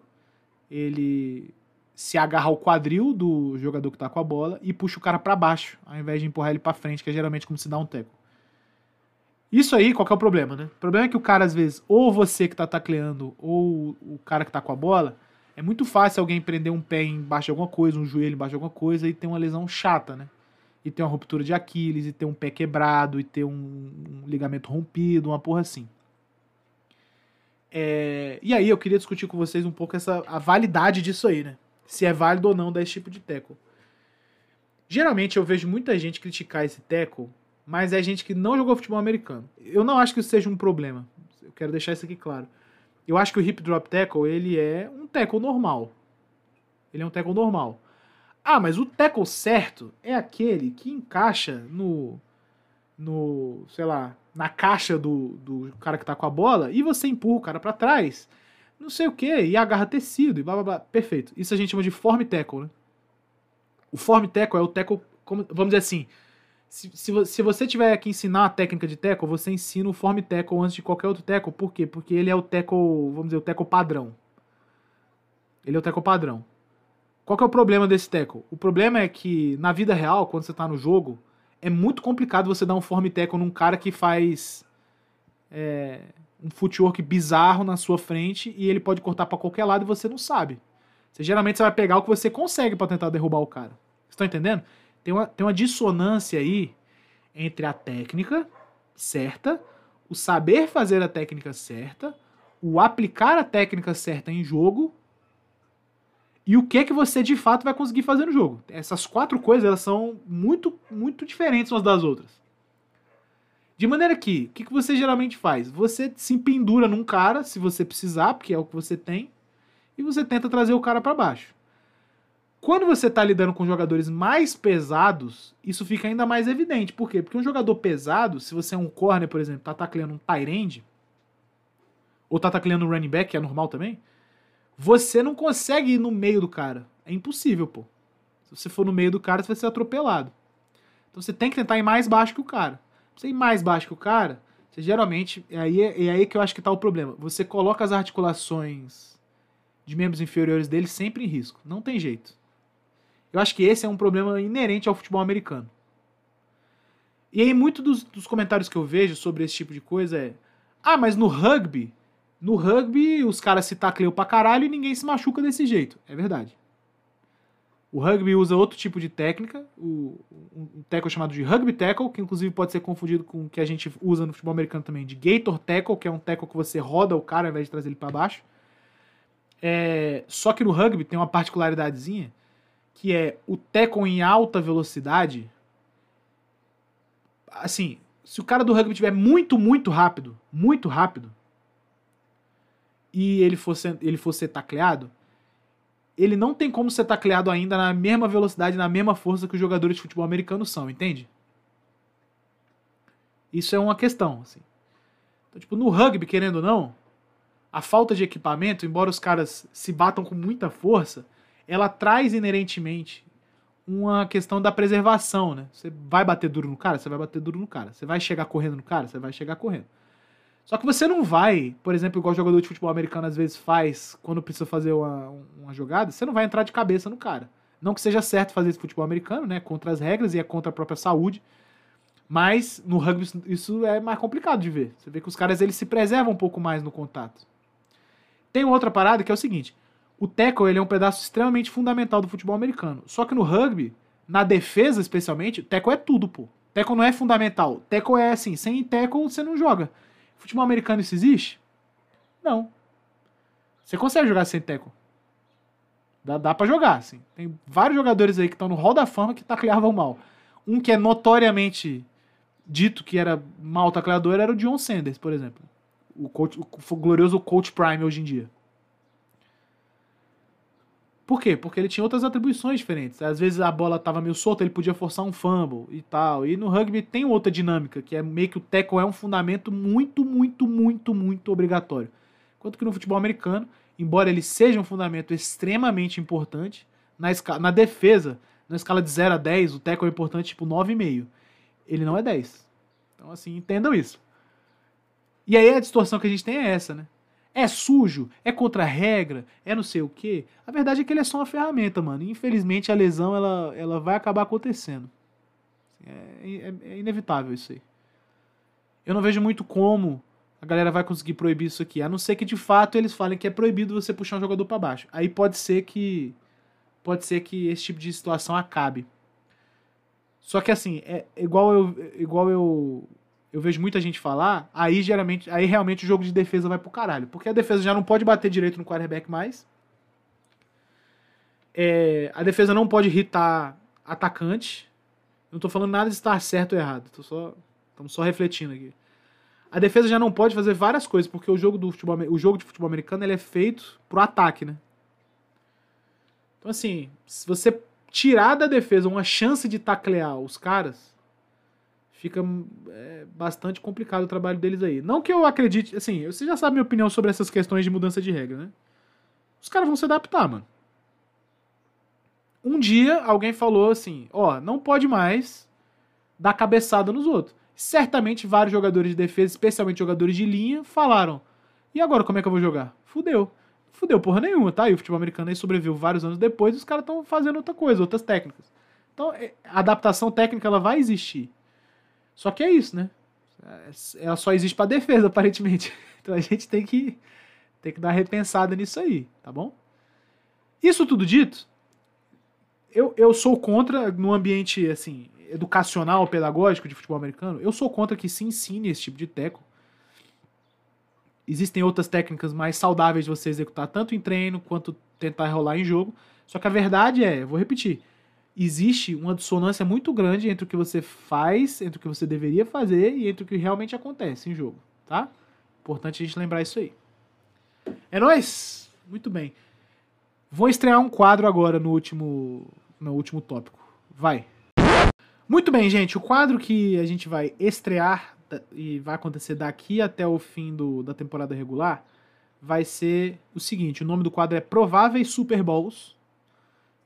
[SPEAKER 2] ele se agarra ao quadril do jogador que está com a bola e puxa o cara para baixo, ao invés de empurrar ele para frente, que é geralmente como se dá um tackle. Isso aí, qual é o problema, né? O problema é que o cara, às vezes, ou você que tá tacleando, ou o cara que tá com a bola, é muito fácil alguém prender um pé embaixo de alguma coisa, um joelho embaixo de alguma coisa e ter uma lesão chata, né? E ter uma ruptura de Aquiles, e ter um pé quebrado, e ter um, um ligamento rompido, uma porra assim. É, e aí eu queria discutir com vocês um pouco essa, a validade disso aí, né? Se é válido ou não dar esse tipo de tackle. Geralmente eu vejo muita gente criticar esse tackle, mas é gente que não jogou futebol americano. Eu não acho que isso seja um problema. Eu quero deixar isso aqui claro. Eu acho que o hip drop tackle, ele é um tackle normal. Ele é um tackle normal. Ah, mas o tackle certo é aquele que encaixa no no, sei lá, na caixa do, do cara que tá com a bola e você empurra o cara para trás, não sei o que, e agarra tecido e blá blá blá. Perfeito. Isso a gente chama de form tackle, né? O form tackle é o tackle, como, vamos dizer assim, se, se, você tiver que ensinar a técnica de tackle, você ensina o form tackle antes de qualquer outro tackle. Por quê? Porque ele é o tackle, vamos dizer, o tackle padrão. Ele é o tackle padrão. Qual que é o problema desse tackle? O problema é que na vida real, quando você tá no jogo, é muito complicado você dar um form tackle num cara que faz é, um footwork bizarro na sua frente e ele pode cortar para qualquer lado e você não sabe. Você, geralmente você vai pegar o que você consegue para tentar derrubar o cara. Estão entendendo? Tem uma, tem uma dissonância aí entre a técnica certa, o saber fazer a técnica certa, o aplicar a técnica certa em jogo e o que que você de fato vai conseguir fazer no jogo. Essas quatro coisas elas são muito, muito diferentes umas das outras. De maneira que, o que, que você geralmente faz? Você se pendura num cara, se você precisar, porque é o que você tem, e você tenta trazer o cara para baixo. Quando você está lidando com jogadores mais pesados, isso fica ainda mais evidente. Por quê? Porque um jogador pesado, se você é um corner, por exemplo, tá tacleando um tight end, ou tá tacleando um running back, que é normal também, você não consegue ir no meio do cara. É impossível, pô. Se você for no meio do cara, você vai ser atropelado. Então você tem que tentar ir mais baixo que o cara. Pra você ir mais baixo que o cara, você geralmente. É aí, é aí que eu acho que tá o problema. Você coloca as articulações de membros inferiores dele sempre em risco. Não tem jeito. Eu acho que esse é um problema inerente ao futebol americano. E aí, muito dos, dos comentários que eu vejo sobre esse tipo de coisa é: ah, mas no rugby no rugby, os caras se tacleiam pra caralho e ninguém se machuca desse jeito. É verdade. O rugby usa outro tipo de técnica, o, um tackle chamado de rugby tackle, que inclusive pode ser confundido com o que a gente usa no futebol americano também, de gator tackle, que é um tackle que você roda o cara ao invés de trazer ele para baixo. É, só que no rugby tem uma particularidadezinha, que é o tackle em alta velocidade. Assim, se o cara do rugby tiver muito, muito rápido, muito rápido, e ele fosse, ele fosse tacleado, ele não tem como ser tacleado ainda na mesma velocidade, na mesma força que os jogadores de futebol americano são, entende? Isso é uma questão, assim. Então, tipo, no rugby, querendo ou não, a falta de equipamento, embora os caras se batam com muita força, ela traz inerentemente uma questão da preservação, né? Você vai bater duro no cara, você vai bater duro no cara. Você vai chegar correndo no cara, você vai chegar correndo. Só que você não vai, por exemplo, igual jogador de futebol americano às vezes faz quando precisa fazer uma, uma jogada, você não vai entrar de cabeça no cara. Não que seja certo fazer esse futebol americano, né? Contra as regras e é contra a própria saúde. Mas no rugby isso é mais complicado de ver. Você vê que os caras eles se preservam um pouco mais no contato. Tem outra parada que é o seguinte: o tackle ele é um pedaço extremamente fundamental do futebol americano. Só que no rugby, na defesa especialmente, tackle é tudo, pô. Tackle não é fundamental. Tackle é assim, sem tackle você não joga. Futebol americano isso existe? Não. Você consegue jogar sem teco. Dá, dá pra jogar, assim. Tem vários jogadores aí que estão no hall da fama que tacleavam mal. Um que é notoriamente dito que era mal tacleador era o John Sanders, por exemplo. O, coach, o glorioso Coach Prime hoje em dia. Por quê? Porque ele tinha outras atribuições diferentes. Às vezes a bola estava meio solta, ele podia forçar um fumble e tal. E no rugby tem outra dinâmica, que é meio que o tackle é um fundamento muito, muito, muito, muito obrigatório. Enquanto que no futebol americano, embora ele seja um fundamento extremamente importante, na, na defesa, Na escala de 0 a 10, o tackle é importante tipo 9,5. Ele não é 10. Então, assim, entendam isso. E aí a distorção que a gente tem é essa, né? É sujo, é contra a regra, é não sei o quê. A verdade é que ele é só uma ferramenta, mano. E, infelizmente a lesão ela, ela vai acabar acontecendo. É, é, é inevitável isso aí. Eu não vejo muito como a galera vai conseguir proibir isso aqui. A não ser que de fato eles falem que é proibido você puxar um jogador para baixo. Aí pode ser que. Pode ser que esse tipo de situação acabe. Só que assim, é igual eu, igual eu, eu vejo muita gente falar, aí geralmente, aí realmente o jogo de defesa vai pro caralho, porque a defesa já não pode bater direito no quarterback mais. É, a defesa não pode irritar atacante. Não tô falando nada de estar certo ou errado, tô só estamos só refletindo aqui. A defesa já não pode fazer várias coisas, porque o jogo do futebol, o jogo de futebol americano ele é feito pro ataque, né? Então assim, se você tirar da defesa uma chance de taclear os caras, fica é, bastante complicado o trabalho deles aí. Não que eu acredite, assim, você já sabe minha opinião sobre essas questões de mudança de regra, né? Os caras vão se adaptar, mano. Um dia alguém falou assim: ó, não pode mais dar cabeçada nos outros. Certamente vários jogadores de defesa, especialmente jogadores de linha, falaram: e agora como é que eu vou jogar? Fudeu fudeu porra nenhuma, tá? E o futebol americano aí sobreviveu vários anos depois e os caras estão fazendo outra coisa, outras técnicas. Então, é, a adaptação técnica ela vai existir. Só que é isso, né? É, ela só existe para defesa, (laughs) aparentemente. Então a gente tem que tem que dar repensada nisso aí, tá bom? Isso tudo dito, eu, eu sou contra no ambiente assim educacional, pedagógico de futebol americano, eu sou contra que se ensine esse tipo de teco Existem outras técnicas mais saudáveis de você executar tanto em treino quanto tentar rolar em jogo. Só que a verdade é, vou repetir, existe uma dissonância muito grande entre o que você faz, entre o que você deveria fazer e entre o que realmente acontece em jogo, tá? Importante a gente lembrar isso aí. É nóis! Muito bem. Vou estrear um quadro agora no último, no último tópico. Vai. Muito bem, gente. O quadro que a gente vai estrear e vai acontecer daqui até o fim do, da temporada regular, vai ser o seguinte: o nome do quadro é Prováveis Super Bowls.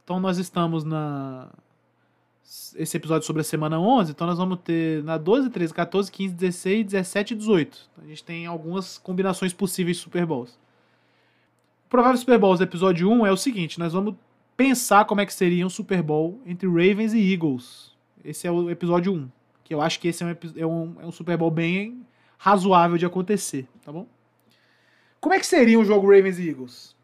[SPEAKER 2] Então nós estamos na. Esse episódio sobre a semana 11, então nós vamos ter na 12, 13, 14, 15, 16, 17 e 18. Então, a gente tem algumas combinações possíveis de Super Bowls. Prováveis Super Bowls do episódio 1 é o seguinte: nós vamos pensar como é que seria um Super Bowl entre Ravens e Eagles. Esse é o episódio 1 que eu acho que esse é um, é um, é um Super Bowl bem razoável de acontecer, tá bom? Como é que seria um jogo Ravens e Eagles?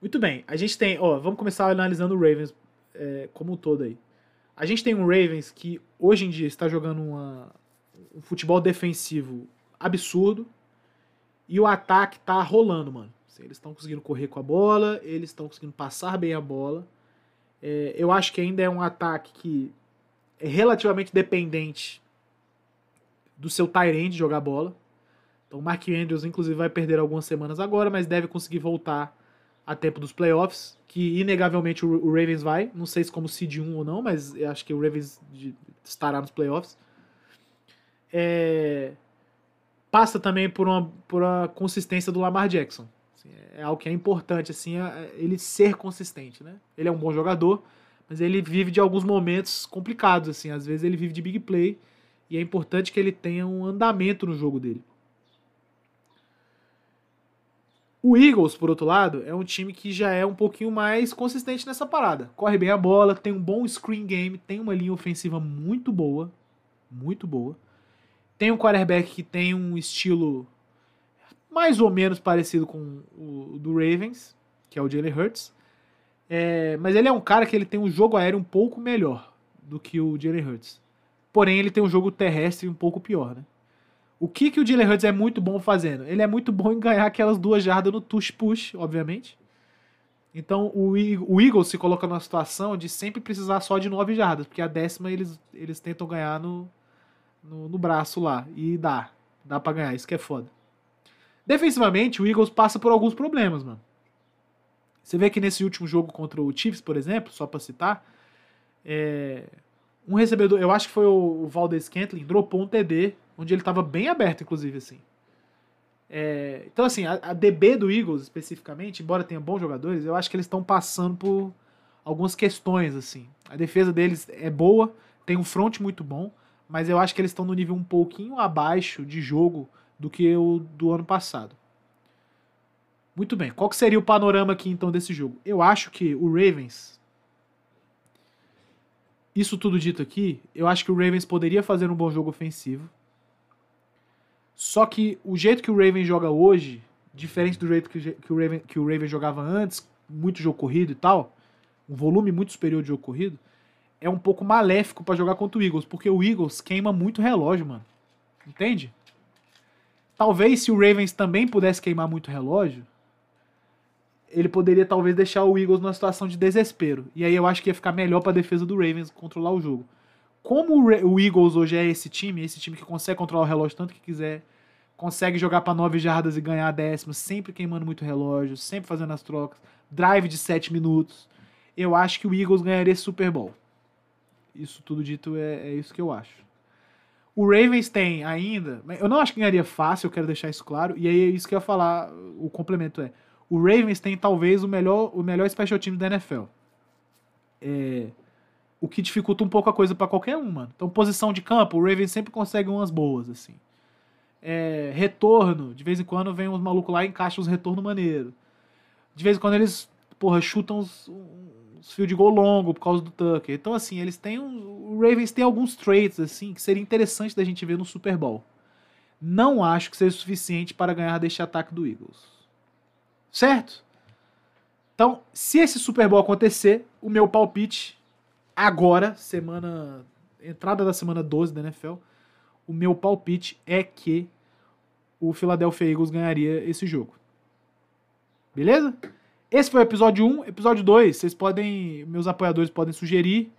[SPEAKER 2] Muito bem, a gente tem, ó, vamos começar analisando o Ravens é, como um todo aí. A gente tem um Ravens que hoje em dia está jogando uma, um futebol defensivo absurdo e o ataque tá rolando, mano. Assim, eles estão conseguindo correr com a bola, eles estão conseguindo passar bem a bola. É, eu acho que ainda é um ataque que é relativamente dependente do seu Tyrande jogar bola. Então o Mark Andrews, inclusive, vai perder algumas semanas agora, mas deve conseguir voltar a tempo dos playoffs, que inegavelmente o, Ravens vai. Não sei se como seed 1 ou não, mas acho que o Ravens estará nos playoffs. É... Passa também por uma, por uma consistência do Lamar Jackson. Assim, é algo que é importante, assim, é ele ser consistente. Né? Ele é um bom jogador, mas ele vive de alguns momentos complicados, assim. Às vezes ele vive de big play e é importante que ele tenha um andamento no jogo dele. O Eagles, por outro lado, é um time que já é um pouquinho mais consistente nessa parada. Corre bem a bola, tem um bom screen game, tem uma linha ofensiva muito boa, muito boa. Tem um quarterback que tem um estilo mais ou menos parecido com o do Ravens, que é o Jalen Hurts. É, mas ele é um cara que ele tem um jogo aéreo um pouco melhor do que o Jalen Hurts. Porém, ele tem um jogo terrestre um pouco pior, né? O que, que o Jalen Hurts é muito bom fazendo? Ele é muito bom em ganhar aquelas duas jardas no tush-push, obviamente. Então o, o Eagles se coloca numa situação de sempre precisar só de nove jardas, porque a décima eles, eles tentam ganhar no, no, no braço lá. E dá. Dá pra ganhar, isso que é foda. Defensivamente, o Eagles passa por alguns problemas, mano. Você vê que nesse último jogo contra o Chiefs, por exemplo, só para citar, é, um recebedor, eu acho que foi o, o Valdez Scantling, dropou um TD, onde ele estava bem aberto, inclusive, assim. É, então, assim, a, a, DB do Eagles, especificamente, embora tenha bons jogadores, eu acho que eles estão passando por algumas questões, assim. A defesa deles é boa, tem um front muito bom, mas eu acho que eles estão no nível um pouquinho abaixo de jogo do que o do ano passado. Muito bem, qual que seria o panorama aqui então desse jogo? Eu acho que o Ravens. Isso tudo dito aqui, eu acho que o Ravens poderia fazer um bom jogo ofensivo. Só que o jeito que o Ravens joga hoje, diferente do jeito que, que, o, Raven, que o Ravens jogava antes, muito jogo corrido e tal, um volume muito superior de jogo corrido, é um pouco maléfico para jogar contra o Eagles, porque o Eagles queima muito relógio, mano. Entende? Talvez se o Ravens também pudesse queimar muito relógio, ele poderia talvez deixar o Eagles numa situação de desespero. E aí eu acho que ia ficar melhor para a defesa do Ravens controlar o jogo. Como o Eagles hoje é esse time, esse time que consegue controlar o relógio tanto que quiser, consegue jogar para nove jardas e ganhar décimos, sempre queimando muito relógio, sempre fazendo as trocas, drive de sete minutos, eu acho que o Eagles ganharia esse Super Bowl. Isso tudo dito é, é isso que eu acho. O Ravens tem ainda. Eu não acho que ganharia fácil, eu quero deixar isso claro. E aí é isso que eu ia falar. O complemento é: o Ravens tem talvez o melhor, o melhor special team da NFL. É, o que dificulta um pouco a coisa para qualquer um, mano. Então, posição de campo, o Ravens sempre consegue umas boas, assim. É, retorno, de vez em quando vem uns malucos lá e encaixam uns retornos maneiro. De vez em quando eles, porra, chutam uns, uns fios de gol longo por causa do Tucker. Então, assim, eles têm. Um, o Ravens tem alguns traits, assim, que seria interessante da gente ver no Super Bowl. Não acho que seja suficiente para ganhar deste ataque do Eagles. Certo? Então, se esse Super Bowl acontecer, o meu palpite agora, semana. Entrada da semana 12 da NFL, o meu palpite é que o Philadelphia Eagles ganharia esse jogo. Beleza? Esse foi o episódio 1. Episódio 2, vocês podem. Meus apoiadores podem sugerir.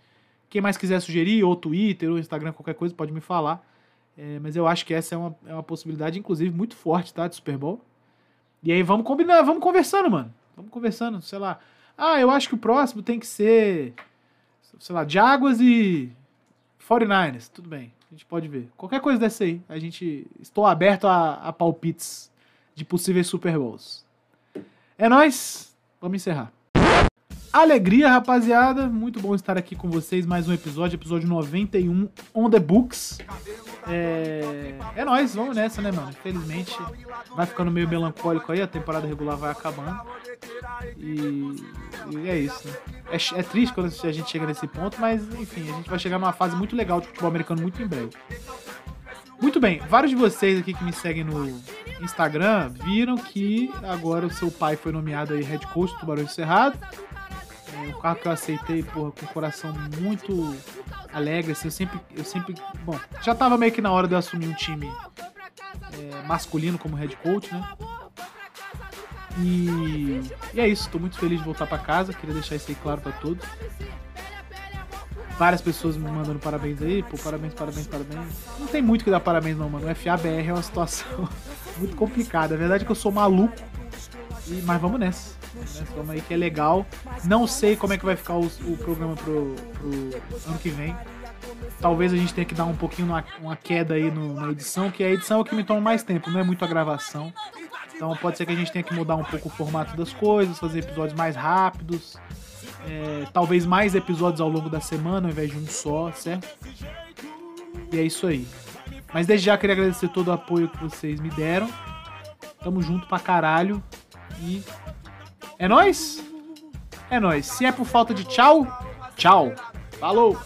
[SPEAKER 2] Quem mais quiser sugerir, ou Twitter, ou Instagram, qualquer coisa, pode me falar. É, mas eu acho que essa é uma, é uma possibilidade, inclusive, muito forte, tá? De Super Bowl. E aí vamos combinar, vamos conversando, mano. Vamos conversando, sei lá. Ah, eu acho que o próximo tem que ser. Sei lá, Jaguars e 49ers. Tudo bem, a gente pode ver. Qualquer coisa dessa aí. A gente. Estou aberto a, a palpites de possíveis Super Bowls. É nóis! Vamos encerrar. Alegria, rapaziada. Muito bom estar aqui com vocês. Mais um episódio, episódio 91, On The Books. É, é nóis, vamos nessa, né, mano? Infelizmente, vai ficando meio melancólico aí, a temporada regular vai acabando. E, e é isso, né? É, é, triste quando a gente chega nesse ponto, mas enfim, a gente vai chegar numa fase muito legal de futebol americano muito em breve. Muito bem, vários de vocês aqui que me seguem no Instagram viram que agora o seu pai foi nomeado aí head coach do Tubarão Cerrado. É um carro que eu aceitei, porra, com o coração muito alegre, assim, eu sempre, eu sempre, bom, já tava meio que na hora de eu assumir um time é, masculino como head coach, né? E, e é isso, tô muito feliz de voltar para casa, queria deixar isso aí claro para todos várias pessoas me mandando parabéns aí, pô, parabéns, parabéns, parabéns. Não tem muito que dar parabéns não, mano. O FABR é uma situação (laughs) muito complicada. A verdade é que eu sou maluco, e, mas vamos nessa. Vamos aí que é legal. Não sei como é que vai ficar o, o programa pro, pro, ano que vem. Talvez a gente tenha que dar um pouquinho uma, uma queda aí no, na edição, que a edição é o que me toma mais tempo, não é muito a gravação. Então pode ser que a gente tenha que mudar um pouco o formato das coisas, fazer episódios mais rápidos é, talvez mais episódios ao longo da semana ao invés de um só, certo? E é isso aí. Mas desde já queria agradecer todo o apoio que vocês me deram. Tamo junto pra caralho. E. É nóis? É nóis. Se é por falta de tchau, tchau. Falou!